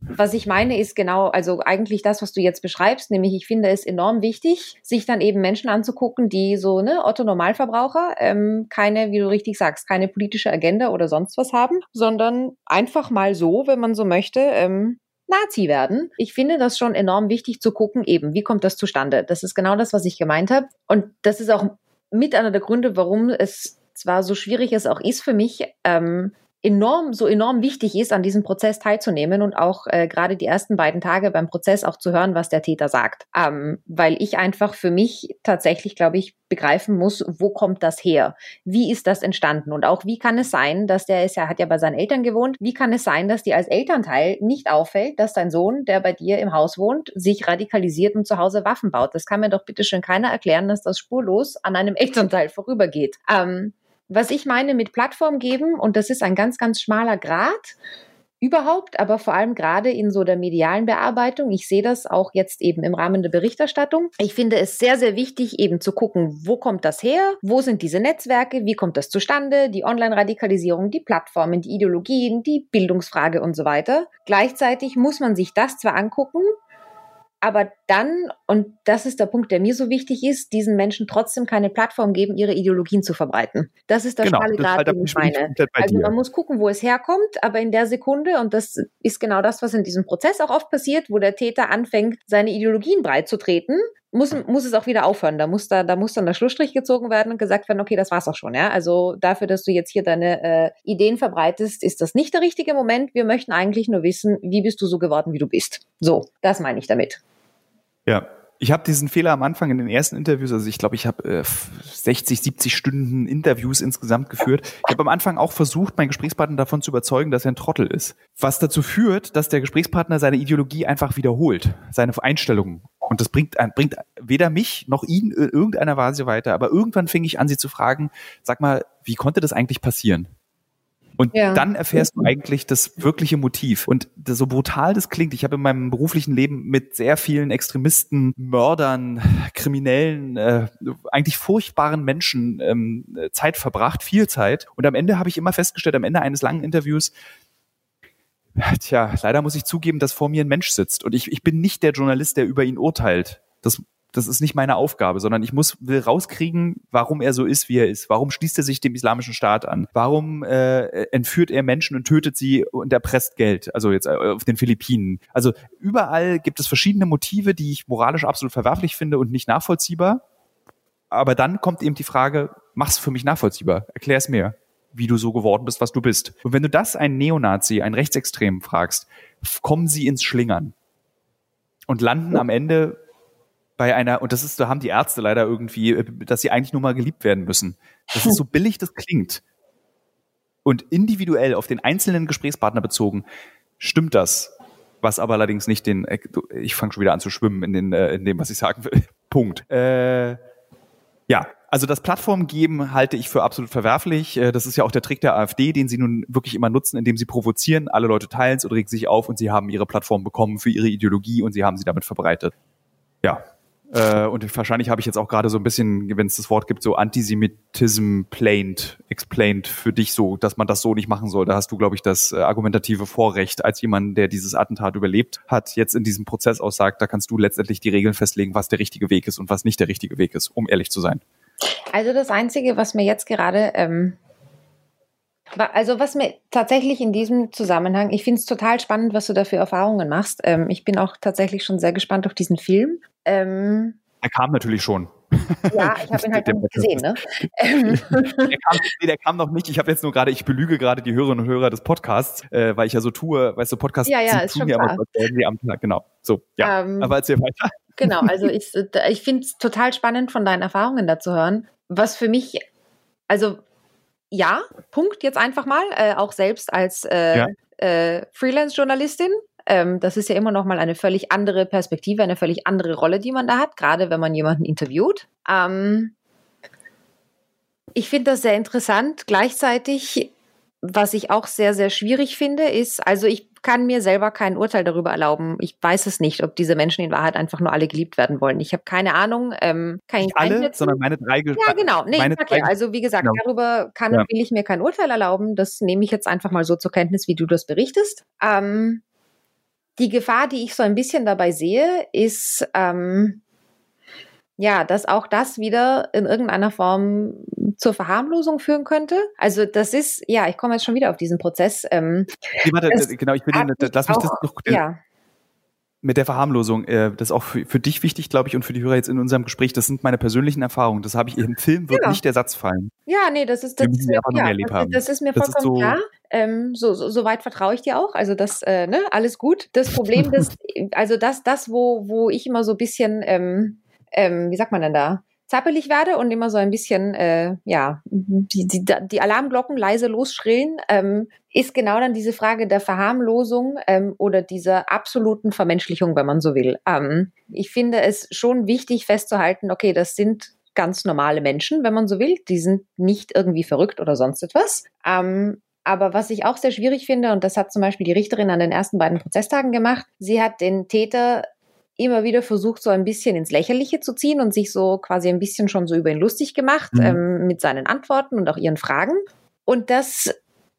was ich meine, ist genau, also eigentlich das, was du jetzt beschreibst, nämlich ich finde es enorm wichtig, sich dann eben Menschen anzugucken, die so, ne, Otto Normalverbraucher, ähm, keine, wie du richtig sagst, keine politische Agenda oder sonst was haben, sondern einfach mal so, wenn man so möchte, ähm, Nazi werden. Ich finde das schon enorm wichtig zu gucken, eben, wie kommt das zustande? Das ist genau das, was ich gemeint habe. Und das ist auch mit einer der Gründe, warum es zwar so schwierig es auch ist für mich, ähm, enorm, so enorm wichtig ist, an diesem Prozess teilzunehmen und auch äh, gerade die ersten beiden Tage beim Prozess auch zu hören, was der Täter sagt. Ähm, weil ich einfach für mich tatsächlich, glaube ich, begreifen muss, wo kommt das her? Wie ist das entstanden? Und auch wie kann es sein, dass der ist ja, hat ja bei seinen Eltern gewohnt, wie kann es sein, dass dir als Elternteil nicht auffällt, dass dein Sohn, der bei dir im Haus wohnt, sich radikalisiert und zu Hause Waffen baut? Das kann mir doch bitte schön keiner erklären, dass das spurlos an einem Elternteil vorübergeht. Ähm, was ich meine mit Plattform geben, und das ist ein ganz, ganz schmaler Grad, überhaupt, aber vor allem gerade in so der medialen Bearbeitung. Ich sehe das auch jetzt eben im Rahmen der Berichterstattung. Ich finde es sehr, sehr wichtig, eben zu gucken, wo kommt das her? Wo sind diese Netzwerke? Wie kommt das zustande? Die Online-Radikalisierung, die Plattformen, die Ideologien, die Bildungsfrage und so weiter. Gleichzeitig muss man sich das zwar angucken, aber dann, und das ist der Punkt, der mir so wichtig ist, diesen Menschen trotzdem keine Plattform geben, ihre Ideologien zu verbreiten. Das ist der genau, schmale Grad, halt den ich meine. Also man muss gucken, wo es herkommt, aber in der Sekunde, und das ist genau das, was in diesem Prozess auch oft passiert, wo der Täter anfängt, seine Ideologien breit zu treten, muss, muss es auch wieder aufhören. Da muss, da, da muss dann der Schlussstrich gezogen werden und gesagt werden, okay, das war's auch schon. Ja? Also dafür, dass du jetzt hier deine äh, Ideen verbreitest, ist das nicht der richtige Moment. Wir möchten eigentlich nur wissen, wie bist du so geworden, wie du bist. So, das meine ich damit. Ja, ich habe diesen Fehler am Anfang in den ersten Interviews, also ich glaube, ich habe äh, 60, 70 Stunden Interviews insgesamt geführt. Ich habe am Anfang auch versucht, meinen Gesprächspartner davon zu überzeugen, dass er ein Trottel ist. Was dazu führt, dass der Gesprächspartner seine Ideologie einfach wiederholt, seine Einstellungen. Und das bringt, bringt weder mich noch ihn in irgendeiner Weise weiter. Aber irgendwann fing ich an, sie zu fragen, sag mal, wie konnte das eigentlich passieren? Und ja. dann erfährst du eigentlich das wirkliche Motiv. Und so brutal das klingt, ich habe in meinem beruflichen Leben mit sehr vielen Extremisten, Mördern, Kriminellen, äh, eigentlich furchtbaren Menschen ähm, Zeit verbracht, viel Zeit. Und am Ende habe ich immer festgestellt, am Ende eines langen Interviews, Tja, leider muss ich zugeben, dass vor mir ein Mensch sitzt. Und ich, ich bin nicht der Journalist, der über ihn urteilt. Das das ist nicht meine Aufgabe, sondern ich muss will rauskriegen, warum er so ist, wie er ist. Warum schließt er sich dem islamischen Staat an? Warum äh, entführt er Menschen und tötet sie und erpresst Geld? Also jetzt äh, auf den Philippinen. Also überall gibt es verschiedene Motive, die ich moralisch absolut verwerflich finde und nicht nachvollziehbar. Aber dann kommt eben die Frage, mach's für mich nachvollziehbar. Erklär es mir, wie du so geworden bist, was du bist. Und wenn du das einen Neonazi, einen Rechtsextremen fragst, kommen sie ins Schlingern und landen am Ende bei einer, und das ist, da haben die Ärzte leider irgendwie, äh, dass sie eigentlich nur mal geliebt werden müssen. Das ist so billig, das klingt. Und individuell auf den einzelnen Gesprächspartner bezogen, stimmt das. Was aber allerdings nicht den, äh, ich fange schon wieder an zu schwimmen in, den, äh, in dem, was ich sagen will. Punkt. Äh, ja, also das Plattform geben halte ich für absolut verwerflich. Das ist ja auch der Trick der AfD, den sie nun wirklich immer nutzen, indem sie provozieren, alle Leute teilen es und regen sich auf und sie haben ihre Plattform bekommen für ihre Ideologie und sie haben sie damit verbreitet. Ja, äh, und wahrscheinlich habe ich jetzt auch gerade so ein bisschen, wenn es das Wort gibt, so Antisemitism plained, explained für dich so, dass man das so nicht machen soll. Da hast du, glaube ich, das äh, argumentative Vorrecht als jemand, der dieses Attentat überlebt hat, jetzt in diesem Prozess aussagt, da kannst du letztendlich die Regeln festlegen, was der richtige Weg ist und was nicht der richtige Weg ist, um ehrlich zu sein. Also das Einzige, was mir jetzt gerade ähm, also was mir tatsächlich in diesem Zusammenhang, ich finde es total spannend, was du da für Erfahrungen machst. Ähm, ich bin auch tatsächlich schon sehr gespannt auf diesen Film. Ähm, er kam natürlich schon. Ja, ich habe ihn halt noch nicht gesehen, ne? der, kam, nee, der kam noch nicht. Ich habe jetzt nur gerade, ich belüge gerade die Hörerinnen und Hörer des Podcasts, äh, weil ich ja so tue, weißt du, Podcasts ja, ja, ist tun ja immer die am Tag, genau. So, ja. Ähm, Aber erzähl weiter. Genau, also ich, ich finde es total spannend, von deinen Erfahrungen da zu hören. Was für mich, also ja, Punkt jetzt einfach mal, äh, auch selbst als äh, ja. äh, Freelance-Journalistin. Ähm, das ist ja immer noch mal eine völlig andere Perspektive, eine völlig andere Rolle, die man da hat, gerade wenn man jemanden interviewt. Ähm, ich finde das sehr interessant. Gleichzeitig, was ich auch sehr, sehr schwierig finde, ist, also ich kann mir selber kein Urteil darüber erlauben. Ich weiß es nicht, ob diese Menschen in Wahrheit einfach nur alle geliebt werden wollen. Ich habe keine Ahnung. Ähm, kann nicht alle, einschätzen. sondern meine drei. Ja, genau. Nee, okay. Also wie gesagt, genau. darüber kann ja. will ich mir kein Urteil erlauben. Das nehme ich jetzt einfach mal so zur Kenntnis, wie du das berichtest. Ähm, die Gefahr, die ich so ein bisschen dabei sehe, ist, ähm, ja, dass auch das wieder in irgendeiner Form zur Verharmlosung führen könnte. Also das ist, ja, ich komme jetzt schon wieder auf diesen Prozess. Ähm, nee, warte, genau, ich bin, lass mich auch, das noch, ja mit der Verharmlosung, äh, das ist auch für, für, dich wichtig, glaube ich, und für die Hörer jetzt in unserem Gespräch, das sind meine persönlichen Erfahrungen. Das habe ich im Film, wird genau. nicht der Satz fallen. Ja, nee, das ist das, ist, ja, das, das, ist mir das vollkommen ist so, klar. Ähm, so, so, so weit vertraue ich dir auch. Also das, äh, ne, alles gut. Das Problem, das, also das, das, wo, wo ich immer so ein bisschen, ähm, ähm, wie sagt man denn da? zappelig werde und immer so ein bisschen, äh, ja, die, die, die Alarmglocken leise losschrillen, ähm, ist genau dann diese Frage der Verharmlosung ähm, oder dieser absoluten Vermenschlichung, wenn man so will. Ähm, ich finde es schon wichtig festzuhalten, okay, das sind ganz normale Menschen, wenn man so will. Die sind nicht irgendwie verrückt oder sonst etwas. Ähm, aber was ich auch sehr schwierig finde, und das hat zum Beispiel die Richterin an den ersten beiden Prozesstagen gemacht, sie hat den Täter immer wieder versucht, so ein bisschen ins Lächerliche zu ziehen und sich so quasi ein bisschen schon so über ihn lustig gemacht mhm. ähm, mit seinen Antworten und auch ihren Fragen. Und das,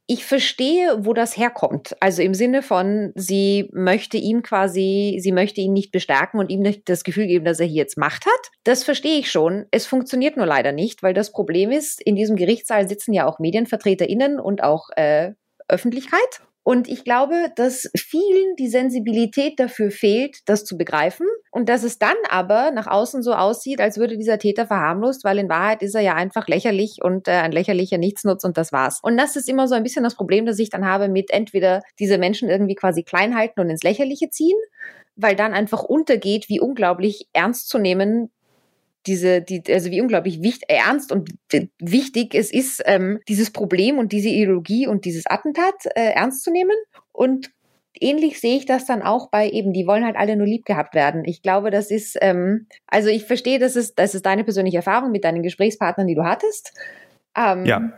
ich verstehe, wo das herkommt. Also im Sinne von, sie möchte ihm quasi, sie möchte ihn nicht bestärken und ihm nicht das Gefühl geben, dass er hier jetzt Macht hat. Das verstehe ich schon. Es funktioniert nur leider nicht, weil das Problem ist, in diesem Gerichtssaal sitzen ja auch MedienvertreterInnen und auch äh, Öffentlichkeit. Und ich glaube, dass vielen die Sensibilität dafür fehlt, das zu begreifen. Und dass es dann aber nach außen so aussieht, als würde dieser Täter verharmlost, weil in Wahrheit ist er ja einfach lächerlich und äh, ein lächerlicher Nichtsnutz und das war's. Und das ist immer so ein bisschen das Problem, das ich dann habe mit entweder diese Menschen irgendwie quasi klein halten und ins Lächerliche ziehen, weil dann einfach untergeht, wie unglaublich ernst zu nehmen diese, die, also wie unglaublich wichtig, ernst und wichtig es ist, ähm, dieses Problem und diese Ideologie und dieses Attentat äh, ernst zu nehmen. Und ähnlich sehe ich das dann auch bei eben, die wollen halt alle nur lieb gehabt werden. Ich glaube, das ist, ähm, also ich verstehe, das ist, das ist deine persönliche Erfahrung mit deinen Gesprächspartnern, die du hattest. Ähm, ja.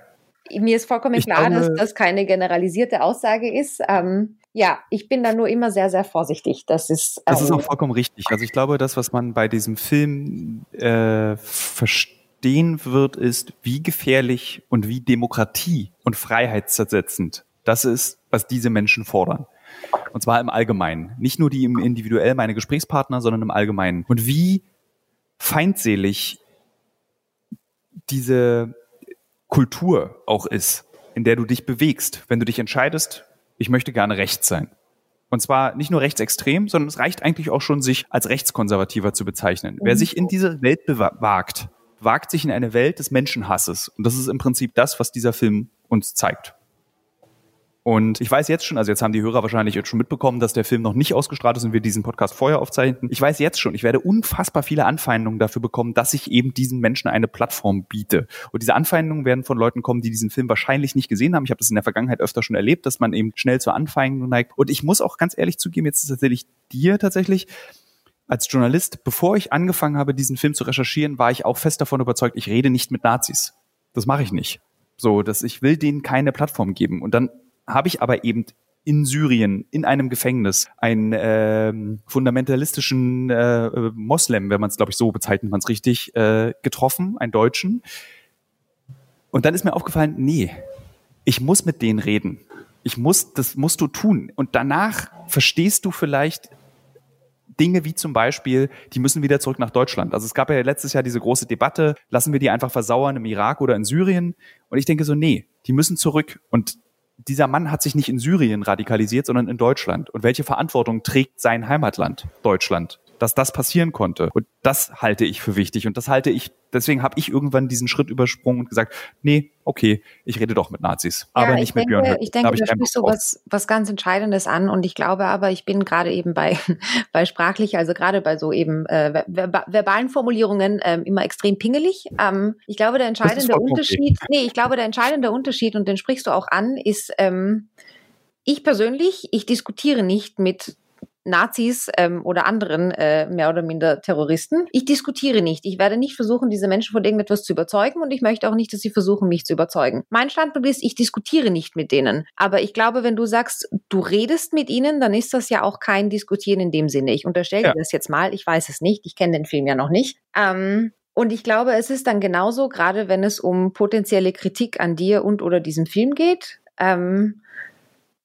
Mir ist vollkommen ich klar, glaube, dass das keine generalisierte Aussage ist. Ähm, ja, ich bin da nur immer sehr, sehr vorsichtig. Das ist. Ähm, das ist auch ähm, vollkommen richtig. Also ich glaube, das, was man bei diesem Film äh, verstehen wird, ist, wie gefährlich und wie Demokratie und freiheitszersetzend das ist, was diese Menschen fordern. Und zwar im Allgemeinen. Nicht nur die im individuell meine Gesprächspartner, sondern im Allgemeinen. Und wie feindselig diese Kultur auch ist, in der du dich bewegst, wenn du dich entscheidest, ich möchte gerne rechts sein. Und zwar nicht nur rechtsextrem, sondern es reicht eigentlich auch schon, sich als rechtskonservativer zu bezeichnen. Mhm. Wer sich in diese Welt wagt, wagt sich in eine Welt des Menschenhasses. Und das ist im Prinzip das, was dieser Film uns zeigt. Und ich weiß jetzt schon, also jetzt haben die Hörer wahrscheinlich jetzt schon mitbekommen, dass der Film noch nicht ausgestrahlt ist und wir diesen Podcast vorher aufzeichnen. Ich weiß jetzt schon, ich werde unfassbar viele Anfeindungen dafür bekommen, dass ich eben diesen Menschen eine Plattform biete. Und diese Anfeindungen werden von Leuten kommen, die diesen Film wahrscheinlich nicht gesehen haben. Ich habe das in der Vergangenheit öfter schon erlebt, dass man eben schnell zur Anfeindung neigt. Und ich muss auch ganz ehrlich zugeben, jetzt ist tatsächlich dir tatsächlich, als Journalist, bevor ich angefangen habe, diesen Film zu recherchieren, war ich auch fest davon überzeugt, ich rede nicht mit Nazis. Das mache ich nicht. So, dass ich will denen keine Plattform geben. Und dann habe ich aber eben in Syrien, in einem Gefängnis, einen ähm, fundamentalistischen äh, Moslem, wenn man es, glaube ich, so bezeichnet man es richtig, äh, getroffen, einen Deutschen. Und dann ist mir aufgefallen, nee, ich muss mit denen reden. Ich muss, das musst du tun. Und danach verstehst du vielleicht Dinge wie zum Beispiel, die müssen wieder zurück nach Deutschland. Also es gab ja letztes Jahr diese große Debatte, lassen wir die einfach versauern im Irak oder in Syrien? Und ich denke so, nee, die müssen zurück. Und dieser Mann hat sich nicht in Syrien radikalisiert, sondern in Deutschland. Und welche Verantwortung trägt sein Heimatland, Deutschland? dass das passieren konnte. Und das halte ich für wichtig. Und das halte ich, deswegen habe ich irgendwann diesen Schritt übersprungen und gesagt, nee, okay, ich rede doch mit Nazis, ja, aber nicht denke, mit Björn. Ich denke, da da sprichst du was, was ganz Entscheidendes an. Und ich glaube aber, ich bin gerade eben bei, bei sprachlich, also gerade bei so eben äh, verba verbalen Formulierungen ähm, immer extrem pingelig. Ähm, ich glaube, der entscheidende Unterschied, okay. nee, ich glaube, der entscheidende Unterschied, und den sprichst du auch an, ist, ähm, ich persönlich, ich diskutiere nicht mit Nazis ähm, oder anderen äh, mehr oder minder Terroristen. Ich diskutiere nicht. Ich werde nicht versuchen, diese Menschen von irgendetwas zu überzeugen und ich möchte auch nicht, dass sie versuchen, mich zu überzeugen. Mein Standpunkt ist, ich diskutiere nicht mit denen. Aber ich glaube, wenn du sagst, du redest mit ihnen, dann ist das ja auch kein Diskutieren in dem Sinne. Ich unterstelle ja. dir das jetzt mal. Ich weiß es nicht. Ich kenne den Film ja noch nicht. Ähm, und ich glaube, es ist dann genauso, gerade wenn es um potenzielle Kritik an dir und oder diesem Film geht, ähm,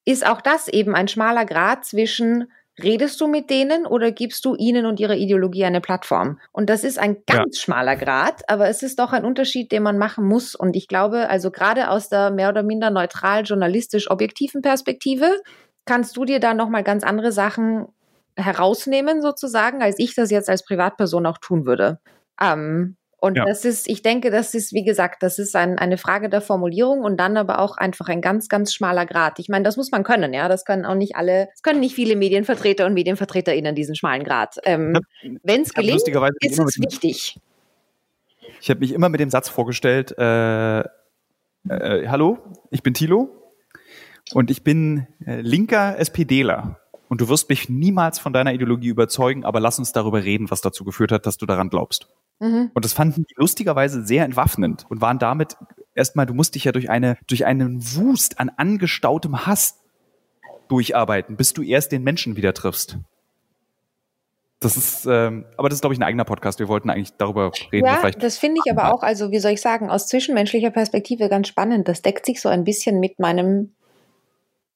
ist auch das eben ein schmaler Grad zwischen Redest du mit denen oder gibst du ihnen und ihrer Ideologie eine Plattform? Und das ist ein ganz ja. schmaler Grad, aber es ist doch ein Unterschied, den man machen muss. Und ich glaube, also gerade aus der mehr oder minder neutral journalistisch objektiven Perspektive kannst du dir da nochmal ganz andere Sachen herausnehmen sozusagen, als ich das jetzt als Privatperson auch tun würde. Ähm, und ja. das ist, ich denke, das ist, wie gesagt, das ist ein, eine Frage der Formulierung und dann aber auch einfach ein ganz, ganz schmaler Grad. Ich meine, das muss man können, ja. Das können auch nicht alle, das können nicht viele Medienvertreter und MedienvertreterInnen diesen schmalen Grad. Ähm, Wenn es gelingt, ist es wichtig. Ich habe mich immer mit dem Satz vorgestellt, äh, äh, hallo, ich bin Thilo und ich bin äh, linker SPDler. Und du wirst mich niemals von deiner Ideologie überzeugen, aber lass uns darüber reden, was dazu geführt hat, dass du daran glaubst. Mhm. Und das fanden die lustigerweise sehr entwaffnend und waren damit erstmal, du musst dich ja durch eine, durch einen Wust an angestautem Hass durcharbeiten, bis du erst den Menschen wieder triffst. Das ist, ähm, aber das ist, glaube ich, ein eigener Podcast. Wir wollten eigentlich darüber reden. Ja, das finde ich aber auch, also wie soll ich sagen, aus zwischenmenschlicher Perspektive ganz spannend. Das deckt sich so ein bisschen mit meinem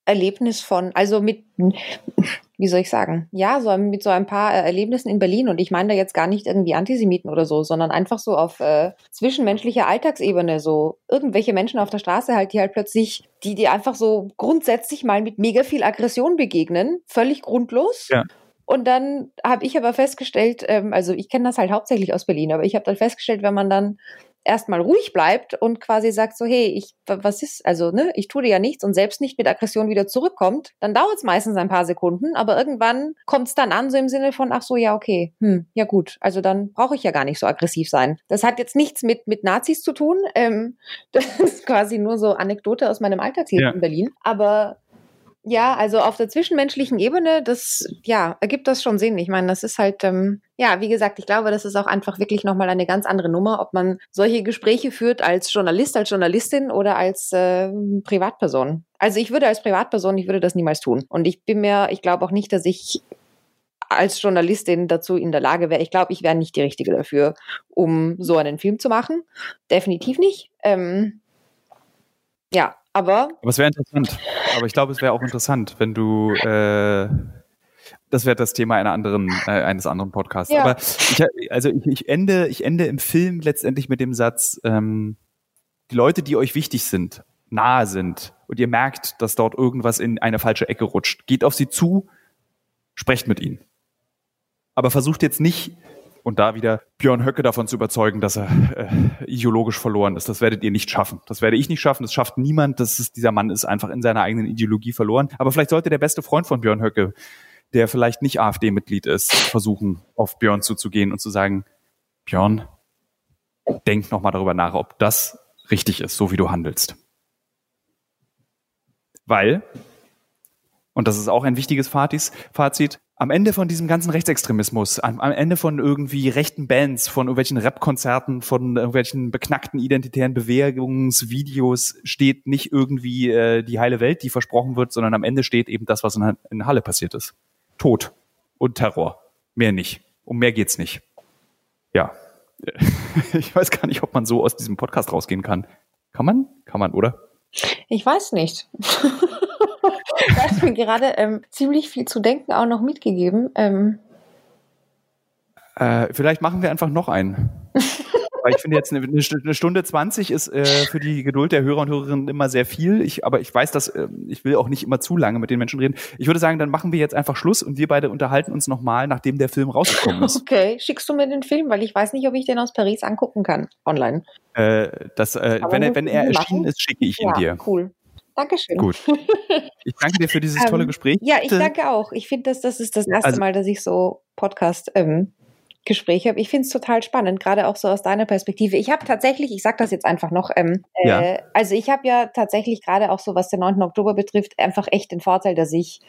Erlebnis von, also mit, wie soll ich sagen, ja, so mit so ein paar äh, Erlebnissen in Berlin und ich meine da jetzt gar nicht irgendwie Antisemiten oder so, sondern einfach so auf äh, zwischenmenschlicher Alltagsebene, so irgendwelche Menschen auf der Straße halt, die halt plötzlich, die die einfach so grundsätzlich mal mit mega viel Aggression begegnen, völlig grundlos. Ja. Und dann habe ich aber festgestellt, ähm, also ich kenne das halt hauptsächlich aus Berlin, aber ich habe dann festgestellt, wenn man dann erstmal ruhig bleibt und quasi sagt so, hey, ich, was ist, also, ne, ich tue dir ja nichts und selbst nicht mit Aggression wieder zurückkommt, dann dauert es meistens ein paar Sekunden, aber irgendwann kommt es dann an, so im Sinne von, ach so, ja, okay, hm, ja gut, also dann brauche ich ja gar nicht so aggressiv sein. Das hat jetzt nichts mit, mit Nazis zu tun, ähm, das ist quasi nur so Anekdote aus meinem Alltagsleben ja. in Berlin, aber ja, also auf der zwischenmenschlichen Ebene, das ja ergibt das schon Sinn. Ich meine, das ist halt ähm, ja, wie gesagt, ich glaube, das ist auch einfach wirklich nochmal eine ganz andere Nummer, ob man solche Gespräche führt als Journalist, als Journalistin oder als äh, Privatperson. Also ich würde als Privatperson, ich würde das niemals tun. Und ich bin mir, ich glaube auch nicht, dass ich als Journalistin dazu in der Lage wäre. Ich glaube, ich wäre nicht die Richtige dafür, um so einen Film zu machen. Definitiv nicht. Ähm, ja, aber. Aber es wäre interessant. Aber ich glaube, es wäre auch interessant, wenn du. Äh, das wäre das Thema einer anderen, äh, eines anderen Podcasts. Ja. Aber ich, also ich, ich, ende, ich ende im Film letztendlich mit dem Satz: ähm, Die Leute, die euch wichtig sind, nahe sind und ihr merkt, dass dort irgendwas in eine falsche Ecke rutscht, geht auf sie zu, sprecht mit ihnen. Aber versucht jetzt nicht und da wieder Björn Höcke davon zu überzeugen, dass er äh, ideologisch verloren ist. Das werdet ihr nicht schaffen. Das werde ich nicht schaffen. Das schafft niemand. Das ist, dieser Mann ist einfach in seiner eigenen Ideologie verloren. Aber vielleicht sollte der beste Freund von Björn Höcke, der vielleicht nicht AfD-Mitglied ist, versuchen, auf Björn zuzugehen und zu sagen, Björn, denk nochmal darüber nach, ob das richtig ist, so wie du handelst. Weil, und das ist auch ein wichtiges Fazit, am Ende von diesem ganzen Rechtsextremismus, am, am Ende von irgendwie rechten Bands, von irgendwelchen Rap-Konzerten, von irgendwelchen beknackten identitären Bewegungsvideos steht nicht irgendwie äh, die heile Welt, die versprochen wird, sondern am Ende steht eben das, was in, in Halle passiert ist. Tod und Terror. Mehr nicht. Um mehr geht's nicht. Ja. Ich weiß gar nicht, ob man so aus diesem Podcast rausgehen kann. Kann man? Kann man, oder? Ich weiß nicht. du hast mir gerade ähm, ziemlich viel zu denken auch noch mitgegeben. Ähm. Äh, vielleicht machen wir einfach noch einen. Weil ich finde jetzt eine, eine Stunde 20 ist äh, für die Geduld der Hörer und Hörerinnen immer sehr viel. Ich, aber ich weiß, dass äh, ich will auch nicht immer zu lange mit den Menschen reden. Ich würde sagen, dann machen wir jetzt einfach Schluss und wir beide unterhalten uns nochmal, nachdem der Film rausgekommen ist. Okay, schickst du mir den Film, weil ich weiß nicht, ob ich den aus Paris angucken kann online. Äh, das, äh, wenn er, wenn er erschienen ist, schicke ich ihn ja, dir. Cool. Dankeschön. Gut. Ich danke dir für dieses tolle ähm, Gespräch. Ja, ich danke auch. Ich finde, das, das ist das erste also, Mal, dass ich so Podcast ähm, habe. Ich finde es total spannend, gerade auch so aus deiner Perspektive. Ich habe tatsächlich, ich sage das jetzt einfach noch, ähm, äh, ja. also ich habe ja tatsächlich gerade auch so, was den 9. Oktober betrifft, einfach echt den Vorteil, dass ich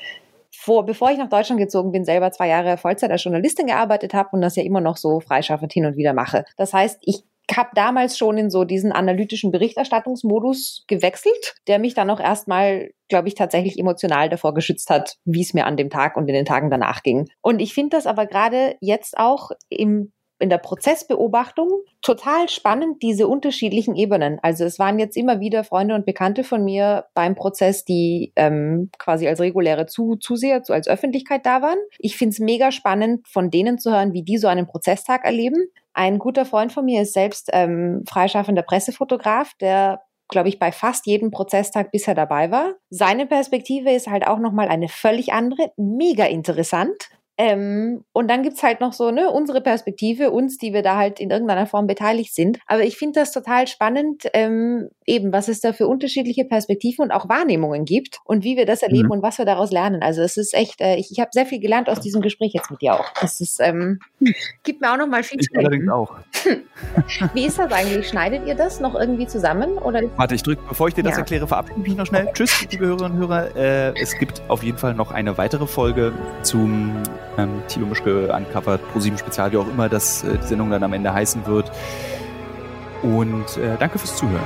vor, bevor ich nach Deutschland gezogen bin, selber zwei Jahre Vollzeit als Journalistin gearbeitet habe und das ja immer noch so freischaffend hin und wieder mache. Das heißt, ich habe damals schon in so diesen analytischen Berichterstattungsmodus gewechselt, der mich dann auch erstmal, glaube ich, tatsächlich emotional davor geschützt hat, wie es mir an dem Tag und in den Tagen danach ging. Und ich finde das aber gerade jetzt auch im in der Prozessbeobachtung total spannend, diese unterschiedlichen Ebenen. Also es waren jetzt immer wieder Freunde und Bekannte von mir beim Prozess, die ähm, quasi als reguläre Zu Zuseher, als Öffentlichkeit da waren. Ich finde es mega spannend, von denen zu hören, wie die so einen Prozesstag erleben. Ein guter Freund von mir ist selbst ähm, freischaffender Pressefotograf, der glaube ich, bei fast jedem Prozesstag bisher dabei war. Seine Perspektive ist halt auch nochmal eine völlig andere, mega interessant. Ähm, und dann gibt's halt noch so ne, unsere Perspektive, uns, die wir da halt in irgendeiner Form beteiligt sind. Aber ich finde das total spannend, ähm, eben, was es da für unterschiedliche Perspektiven und auch Wahrnehmungen gibt und wie wir das erleben mhm. und was wir daraus lernen. Also es ist echt, äh, ich, ich habe sehr viel gelernt aus diesem Gespräch jetzt mit dir auch. Es ist, ähm, gibt mir auch noch mal viel Ich allerdings auch. wie ist das eigentlich? Schneidet ihr das noch irgendwie zusammen? Oder? Warte, ich drücke, bevor ich dir das ja. erkläre, verabschiede mich noch schnell. Tschüss, liebe Hörerinnen und Hörer. Äh, es gibt auf jeden Fall noch eine weitere Folge zum ähm, Thilo Mischke uncovered, ProSieben Spezial, wie auch immer das äh, die Sendung dann am Ende heißen wird. Und äh, danke fürs Zuhören.